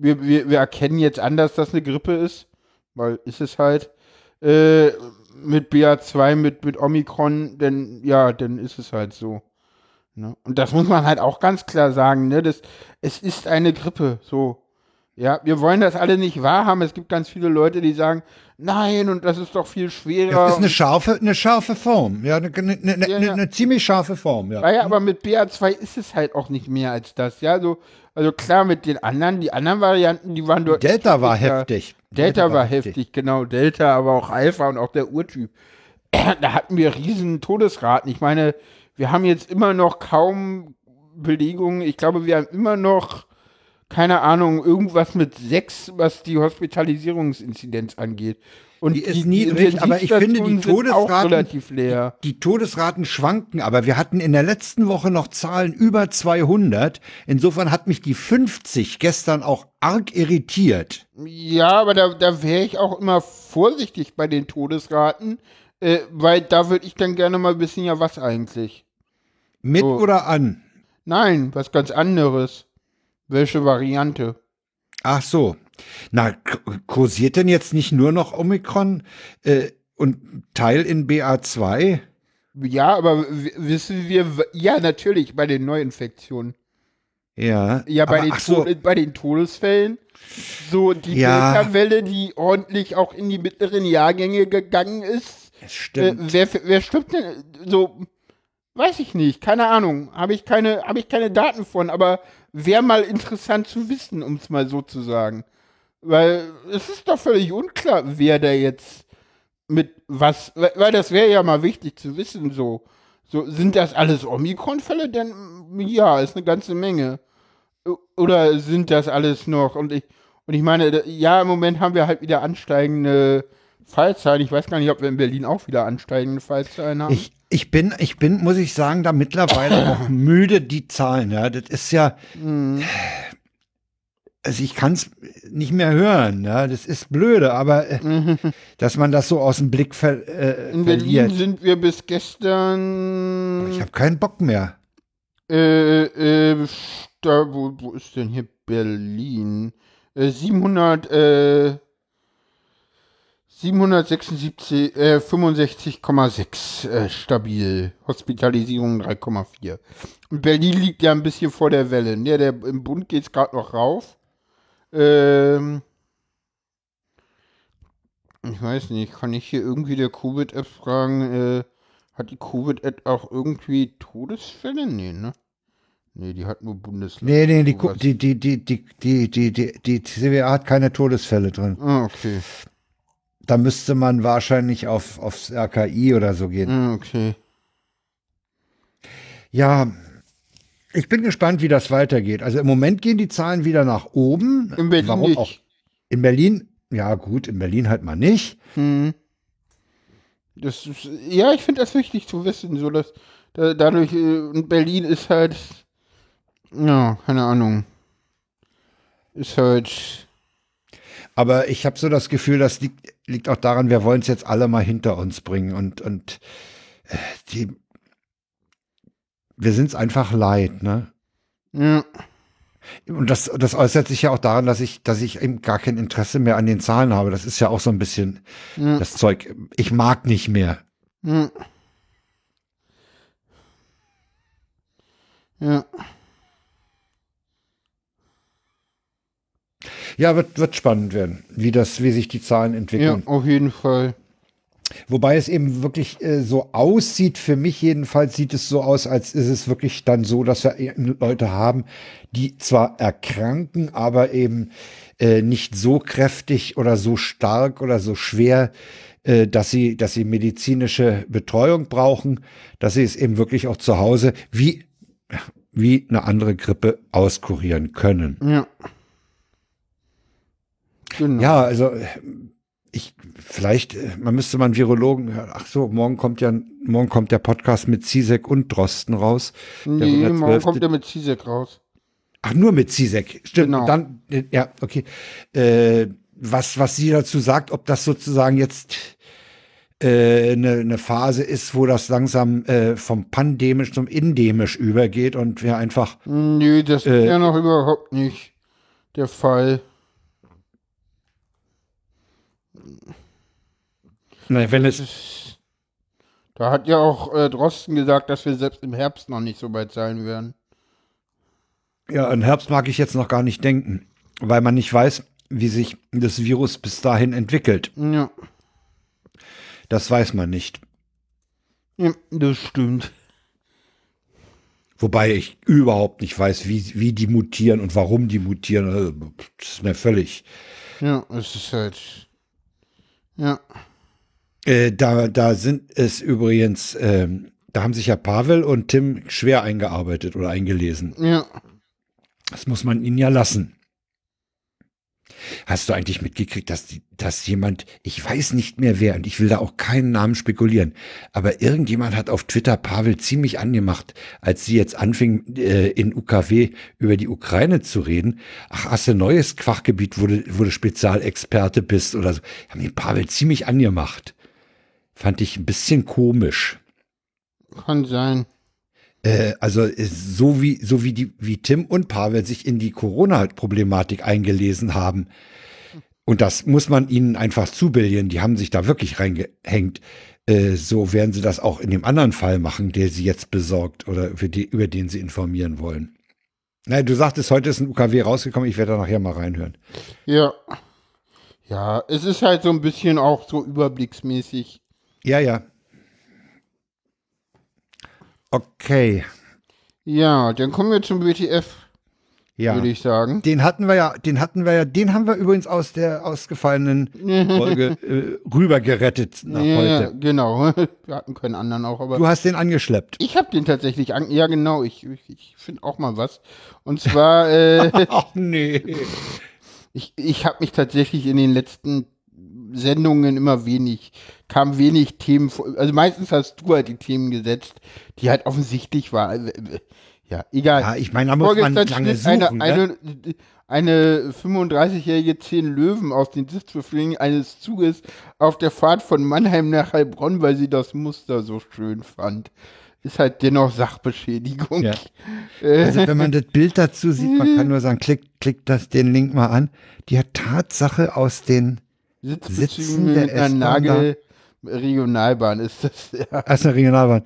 wir, wir, wir erkennen jetzt an, dass das eine Grippe ist, weil ist es halt, äh, mit BA2, mit, mit Omikron, denn ja, dann ist es halt so. Ne? Und das muss man halt auch ganz klar sagen, ne? Das, es ist eine Grippe, so. Ja, wir wollen das alle nicht wahrhaben. Es gibt ganz viele Leute, die sagen, nein, und das ist doch viel schwerer. Das ist eine scharfe, eine scharfe Form. Ja, eine, eine, eine, Ja, ja. eine ziemlich scharfe Form, ja. Naja, aber mit BA2 ist es halt auch nicht mehr als das. Ja, so, also klar, mit den anderen, die anderen Varianten, die waren deutlich. Delta war heftiger. heftig. Delta war heftig, genau. Delta, aber auch Alpha und auch der Urtyp. Da hatten wir riesen Todesraten. Ich meine, wir haben jetzt immer noch kaum Belegungen. Ich glaube, wir haben immer noch, keine Ahnung, irgendwas mit sechs, was die Hospitalisierungsinzidenz angeht. Und Die ist niedrig, aber ich finde, die Todesraten- relativ leer. Die Todesraten schwanken, aber wir hatten in der letzten Woche noch Zahlen über 200. Insofern hat mich die 50 gestern auch arg irritiert. Ja, aber da, da wäre ich auch immer vorsichtig bei den Todesraten, äh, weil da würde ich dann gerne mal wissen, ja, was eigentlich. Mit So. oder an? Nein, was ganz anderes. Welche Variante? Ach so. Na, kursiert denn jetzt nicht nur noch Omikron äh, und Teil in BA2? Ja, aber wissen wir, ja, natürlich, bei den Neuinfektionen. Ja. Ja, bei, den, so, bei den Todesfällen. So, die Ja. Delta-Welle, die ordentlich auch in die mittleren Jahrgänge gegangen ist. es Äh, stimmt. wer, wer stirbt denn so? Weiß ich nicht, keine Ahnung. Habe ich keine, habe ich keine Daten von, aber wäre mal interessant zu wissen, um es mal so zu sagen. Weil es ist doch völlig unklar, wer da jetzt mit was, weil das wäre ja mal wichtig zu wissen, so. So, sind das alles Omikron-Fälle? Denn ja, ist eine ganze Menge. Oder sind das alles noch? Und ich, und ich meine, ja, im Moment haben wir halt wieder ansteigende Fallzahlen. Ich weiß gar nicht, ob wir in Berlin auch wieder ansteigende Fallzahlen haben. Ich, ich bin, ich bin, muss ich sagen, da mittlerweile auch müde, die Zahlen. Ja, das ist ja, Mhm. also ich kann es nicht mehr hören. Ja, das ist blöde, aber äh, dass man das so aus dem Blick ver, äh, in Berlin verliert. sind wir bis gestern. Ich habe keinen Bock mehr. Äh, äh, da, wo, wo ist denn hier Berlin? Äh, 700, äh, 776, äh, 65,6 äh, stabil. Hospitalisierung 3,4. Und Berlin liegt ja ein bisschen vor der Welle. Ne? Der, Im Bund geht es gerade noch rauf. Ähm, ich weiß nicht, kann ich hier irgendwie der Covid-App fragen, äh, hat die Covid-App auch irgendwie Todesfälle? Nee, ne? Nee, die hat nur Bundesland. Nee, nee, die, die, die, die, die, die, die, die, die CWA hat keine Todesfälle drin. Ah, okay. Da müsste man wahrscheinlich auf, aufs RKI oder so gehen. Ah, okay. Ja, ich bin gespannt, wie das weitergeht. Also im Moment gehen die Zahlen wieder nach oben. In Berlin Warum nicht. auch? In Berlin, ja gut, in Berlin halt mal nicht. Hm. Das ist, ja, ich finde das wichtig zu wissen, so dass da, dadurch äh, Berlin ist halt, ja, keine Ahnung, ist halt, Aber ich habe so das Gefühl, das liegt, liegt auch daran, wir wollen es jetzt alle mal hinter uns bringen und, und äh, die, wir sind es einfach leid, ne? ja, Und das, das äußert sich ja auch daran, dass ich, dass ich eben gar kein Interesse mehr an den Zahlen habe. Das ist ja auch so ein bisschen ja, das Zeug. Ich mag nicht mehr. ja. Ja, Ja, wird, wird spannend werden, wie das, wie sich die Zahlen ja, entwickeln. auf jeden Fall. Wobei es eben wirklich äh, so aussieht, für mich jedenfalls sieht es so aus, als ist es wirklich dann so, dass wir Leute haben, die zwar erkranken, aber eben äh, nicht so kräftig oder so stark oder so schwer, äh, dass sie, dass sie medizinische Betreuung brauchen, dass sie es eben wirklich auch zu Hause wie, wie eine andere Grippe auskurieren können. Ja. Genau. Ja, also äh, ich vielleicht, äh, man müsste mal einen Virologen hören. Ach so, morgen kommt ja, morgen kommt der Podcast mit Zizek und Drosten raus. Der nee, morgen 112. kommt er mit Zizek raus. Ach, nur mit Zizek. Stimmt. Genau. Dann, äh, ja, okay. Äh, was, was sie dazu sagt, ob das sozusagen jetzt äh, eine, eine Phase ist, wo das langsam äh, vom pandemisch zum endemisch übergeht und wir einfach Nö, das Äh, ist ja noch überhaupt nicht der Fall. Na, wenn es Da hat ja auch äh, Drosten gesagt, dass wir selbst im Herbst noch nicht so weit sein werden. ja, an Herbst mag ich jetzt noch gar nicht denken. weil man nicht weiß, wie sich das Virus bis dahin entwickelt. Ja. Das weiß man nicht. ja, das stimmt. Wobei ich überhaupt nicht weiß, wie, wie die mutieren und warum die mutieren. Also, Das ist mir völlig. Ja, es ist halt. Ja. Äh, da, da sind es übrigens, ähm, da haben sich ja Pavel und Tim schwer eingearbeitet oder eingelesen. Ja. Das muss man ihnen ja lassen. Hast du eigentlich mitgekriegt, dass, die, dass jemand, ich weiß nicht mehr wer, und ich will da auch keinen Namen spekulieren, aber irgendjemand hat auf Twitter Pavel ziemlich angemacht, als sie jetzt anfing, äh, in UKW über die Ukraine zu reden. Ach, hast du ein neues Fachgebiet, wo du, wo du Spezialexperte bist oder so. Haben den Pavel ziemlich angemacht. Fand ich ein bisschen komisch. Kann sein. Äh, also äh, so wie so wie die wie Tim und Pavel sich in die Corona-Problematik eingelesen haben. Und das muss man ihnen einfach zubilligen. Die haben sich da wirklich reingehängt. Äh, so werden sie das auch in dem anderen Fall machen, der sie jetzt besorgt oder die, über den sie informieren wollen. Na, du sagtest, heute ist ein UKW rausgekommen. Ich werde da nachher mal reinhören. Ja. Ja, es ist halt so ein bisschen auch so überblicksmäßig. Ja, ja. Okay. Ja, dann kommen wir zum WTF, Ja. würde ich sagen. Den hatten wir ja, den hatten wir ja, den haben wir übrigens aus der ausgefallenen Folge äh, rübergerettet nach ja, heute. genau. Wir hatten keinen anderen auch, aber Du hast den angeschleppt. ich habe den tatsächlich an. Ja, genau. Ich, ich, ich finde auch mal was. Und zwar, äh, Ach nee. ich, ich habe mich tatsächlich in den letzten Sendungen immer wenig, kam wenig Themen vor. Also meistens hast du halt die Themen gesetzt, die halt offensichtlich waren. Ja, egal. Ja, ich meine, da muss man Vorgestern lange suchen. eine, ne? eine, eine 35-jährige zehn Löwen aus den Sitzbefehlen eines Zuges auf der Fahrt von Mannheim nach Heilbronn, weil sie das Muster so schön fand. Ist halt dennoch Sachbeschädigung. Ja. Äh, Also wenn man das Bild dazu sieht, man kann nur sagen, klick, klick das, den Link mal an. Die hat Tatsache aus den, Sitzbezüge Sitzen der Nagel Regionalbahn ist das, ja. der Regionalbahn.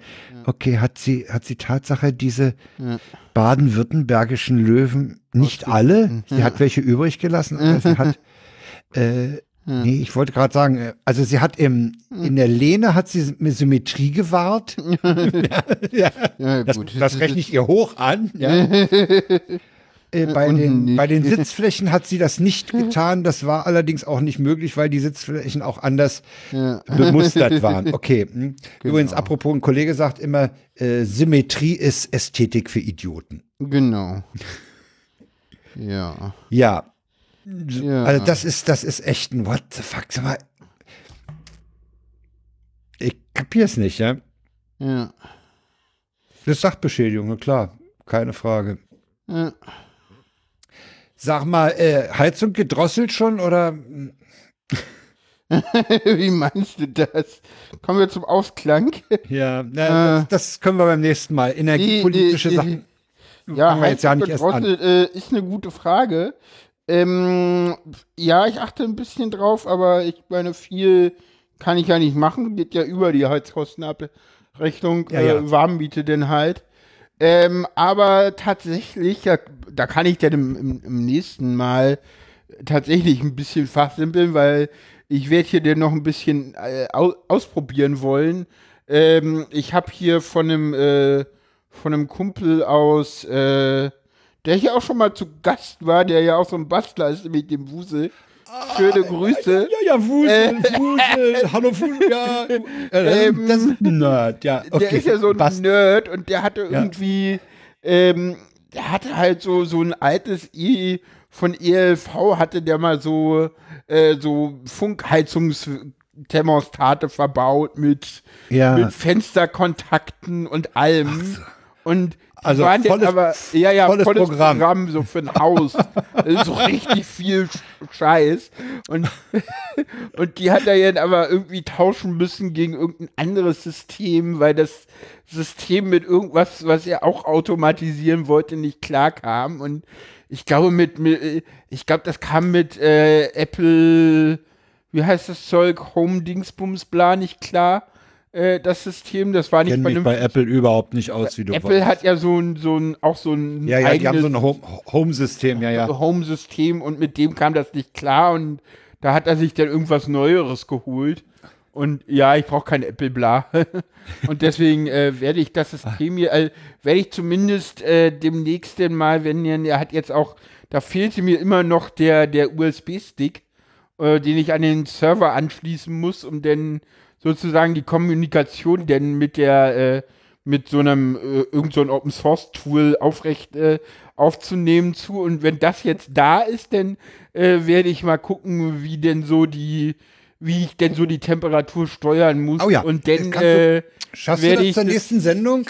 Okay, hat sie, hat sie Tatsache diese Ja. baden-württembergischen Löwen, nicht alle, sie hat welche übrig gelassen, aber sie hat, äh, nee, ich wollte gerade sagen, äh, also sie hat im, in der Lehne hat sie eine Symmetrie gewahrt. ja, Ja, das, gut. das rechne ich ihr hoch an. Ja. Äh, bei, Unten den, bei den Sitzflächen hat sie das nicht getan. Das war allerdings auch nicht möglich, weil die Sitzflächen auch anders Ja. bemustert waren. Okay. hm. Übrigens, Genau. apropos, ein Kollege sagt immer, äh, Symmetrie ist Ästhetik für Idioten. Genau. Ja. Ja. Ja. Also das ist, das ist echt ein What the fuck. Sag mal, ich kapier's nicht, ja. Ja. Das ist Sachbeschädigung, klar. Keine Frage. ja. Sag mal, äh, Heizung gedrosselt schon oder? Wie meinst du das? Kommen wir zum Ausklang. Ja, na, das, das können wir beim nächsten Mal. Energiepolitische Die- die- Sachen. Ja, fangen wir jetzt ja nicht erst an. gedrosselt äh, ist eine gute Frage. Ähm, ja, ich achte ein bisschen drauf, aber ich meine, viel kann ich ja nicht machen. Geht ja über die Heizkostenabrechnung. Ja, äh, ja. Warmmiete denn halt. Ähm, aber tatsächlich, ja, da kann ich dann im, im, im nächsten Mal tatsächlich ein bisschen fachsimpeln, weil ich werde hier dann noch ein bisschen äh, au ausprobieren wollen. Ähm, ich habe hier von einem, äh, von einem Kumpel aus, äh, der hier auch schon mal zu Gast war, der ja auch so ein Bastler ist mit dem Wusel. Schöne Grüße. Ja, ja, Wusel, Wusel, hallo Wusel, ja. Äh, Ähm, das ist ein Nerd, ja. Okay. Der ist ja so ein Passt. Nerd und der hatte irgendwie, ähm, der hatte halt so, so ein altes E von ELV hatte der mal so, äh, so Funkheizungsthermostate verbaut mit, Ja. mit Fensterkontakten und allem. Und Also waren volles- aber, ja, ja, volles volles, Programm. Programm. so für ein Haus. So richtig viel Sch- Scheiß. Und, und die hat er jetzt aber irgendwie tauschen müssen gegen irgendein anderes System, weil das System mit irgendwas, was er auch automatisieren wollte, nicht klar kam. Und ich glaube, mit, mit ich glaube, das kam mit äh, Apple, wie heißt das Zeug, Home Dingsbums bla nicht klar. Äh, das System, das war nicht mich bei Apple überhaupt nicht aus, wie du Apple weißt. hat ja so ein, so ein, auch so ein Ja, ja, die haben eigenes so ein Home- Home-System, ja, ja. Home-System und mit dem kam das nicht klar und da hat er sich dann irgendwas Neueres geholt. Und ja, ich brauche kein Apple Bla. und deswegen äh, werde ich das System hier, äh, werde ich zumindest äh, demnächst denn mal, wenn er, er hat jetzt auch, da fehlte mir immer noch der, der USB-Stick, äh, den ich an den Server anschließen muss, um dann sozusagen die Kommunikation denn mit der, äh, mit so einem äh, irgend so Open Source Tool aufrecht äh, aufzunehmen zu. Und wenn das jetzt da ist, dann äh, werde ich mal gucken, wie denn so die, wie ich denn so die Temperatur steuern muss. Oh ja, Und dann du- äh, Schaffst du werde das ich zur nächsten Sendung?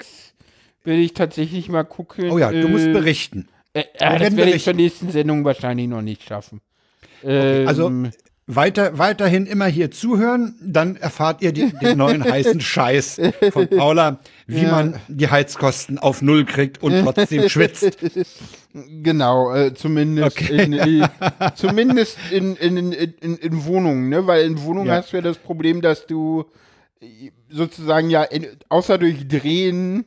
werde ich tatsächlich mal gucken. Oh ja, du musst äh, berichten. Äh, äh, das werde ich zur nächsten Sendung wahrscheinlich noch nicht schaffen. Ähm, Also weiter, weiterhin immer hier zuhören, dann erfahrt ihr die, den neuen heißen Scheiß von Paula, wie Ja. man die Heizkosten auf Null kriegt und trotzdem schwitzt. Genau, äh, zumindest Okay. in, äh, zumindest in, in, in, in, in Wohnungen, ne? Weil in Wohnungen Ja. hast du ja das Problem, dass du äh, sozusagen ja in, außer durch Drehen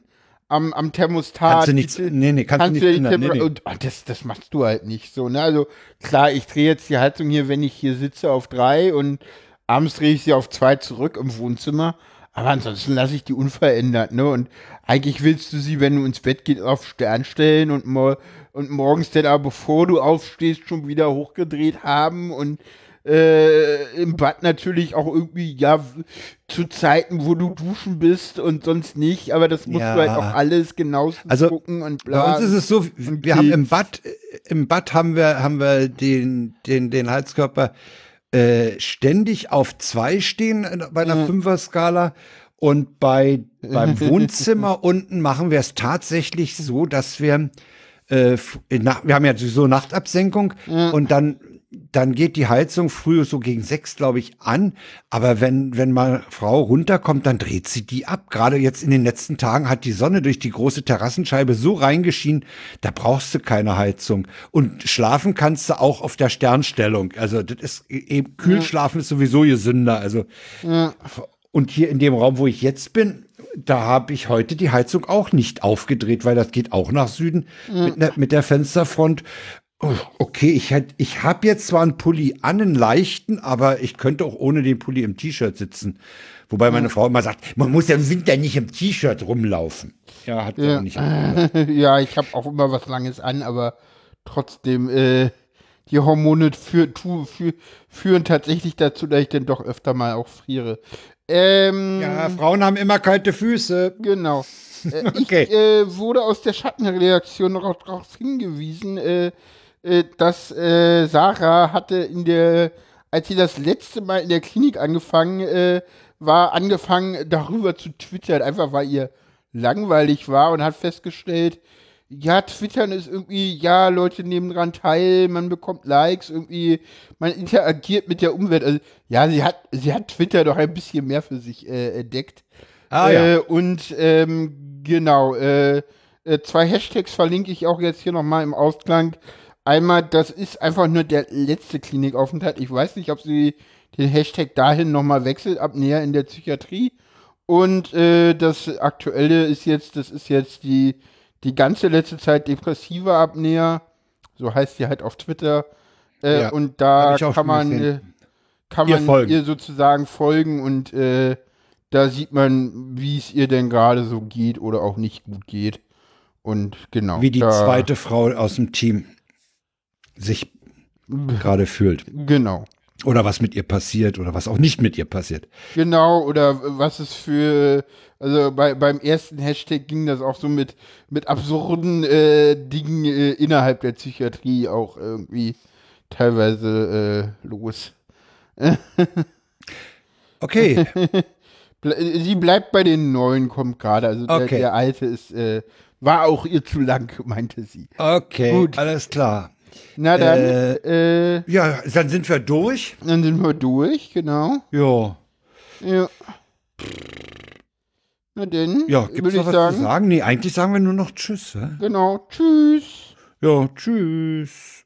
am, am Thermostat. Kannst du nichts, nee, nee, kannst, kannst du nicht ändern. Nee, nee. Und, ah, das, das machst du halt nicht so, ne? Also klar, ich drehe jetzt die Heizung hier, wenn ich hier sitze, auf drei und abends drehe ich sie auf zwei zurück im Wohnzimmer. Aber ansonsten lasse ich die unverändert, ne? Und eigentlich willst du sie, wenn du ins Bett gehst, auf Stern stellen und, mor und morgens dann aber, bevor du aufstehst, schon wieder hochgedreht haben und äh, im Bad natürlich auch irgendwie, ja, zu Zeiten, wo du duschen bist und sonst nicht, aber das musst Ja. du halt auch alles genauestens Also, gucken und Bei bla. uns ist es so, wir haben im. Bad, im Bad haben wir, haben wir den, den, den Heizkörper äh, ständig auf zwei stehen bei einer Fünfer-Skala. Und bei, beim Wohnzimmer unten machen wir es tatsächlich so, dass wir, äh, wir haben ja sowieso Nachtabsenkung und dann, dann geht die Heizung früh so gegen sechs, glaube ich, an. Aber wenn, wenn mal Frau runterkommt, dann dreht sie die ab. Gerade jetzt in den letzten Tagen hat die Sonne durch die große Terrassenscheibe so reingeschienen, da brauchst du keine Heizung. Und schlafen kannst du auch auf der Sternstellung. Also das ist eben, Kühlschlafen ist sowieso gesünder. Also und hier in dem Raum, wo ich jetzt bin, da habe ich heute die Heizung auch nicht aufgedreht, weil das geht auch nach Süden mit, ne, mit der Fensterfront. Oh, Okay, ich, hätt- ich habe jetzt zwar einen Pulli an, einen leichten, aber ich könnte auch ohne den Pulli im T-Shirt sitzen. Wobei meine Frau immer sagt, man muss ja im Winter nicht im T-Shirt rumlaufen. Ja, hat sie Ja. nicht. ja, ich habe auch immer was Langes an, aber trotzdem, äh, die Hormone für, tu, für, führen tatsächlich dazu, dass ich dann doch öfter mal auch friere. Ähm, Ja, Frauen haben immer kalte Füße. genau. Äh, Okay. Ich äh, wurde aus der Schattenreaktion noch darauf hingewiesen, äh, äh, dass äh, Sarah hatte in der, als sie das letzte Mal in der Klinik angefangen äh, war, angefangen darüber zu twittern, einfach weil ihr langweilig war und hat festgestellt, ja, Twittern ist irgendwie, ja, Leute nehmen dran teil, man bekommt Likes, irgendwie, man interagiert mit der Umwelt. Also, ja, sie hat, sie hat Twitter doch ein bisschen mehr für sich äh, entdeckt. Ah, äh, ja. Und ähm, genau, äh, äh, zwei Hashtags verlinke ich auch jetzt hier nochmal im Ausklang. Einmal, das ist einfach nur der letzte Klinikaufenthalt. Ich weiß nicht, ob sie den Hashtag dahin nochmal wechselt, ab näher in der Psychiatrie. Und äh, das aktuelle ist jetzt, das ist jetzt die, die ganze letzte Zeit depressive Apnea. So heißt sie halt auf Twitter. Äh, Ja, und da kann man, äh, kann Ihr man folgen. ihr sozusagen folgen und äh, da sieht man, wie es ihr denn gerade so geht oder auch nicht gut geht. Und genau. Wie die zweite Frau aus dem Team sich gerade fühlt. Genau. Oder was mit ihr passiert oder was auch nicht mit ihr passiert. Genau, oder was es für, also bei, beim ersten Hashtag ging das auch so mit, mit absurden äh, Dingen äh, innerhalb der Psychiatrie auch irgendwie teilweise äh, los. Okay, sie bleibt bei den neuen, kommt gerade. Also der, Okay. der alte ist, äh, war auch ihr zu lang, meinte sie. okay, Gut. alles klar. Na dann, Äh, äh, Ja, dann sind wir durch. dann sind wir durch, genau. Ja, Ja. Na denn, ja gibt's noch ich was sagen. zu sagen? Nee, eigentlich sagen wir nur noch Tschüss. hä? Genau, tschüss. Ja, tschüss.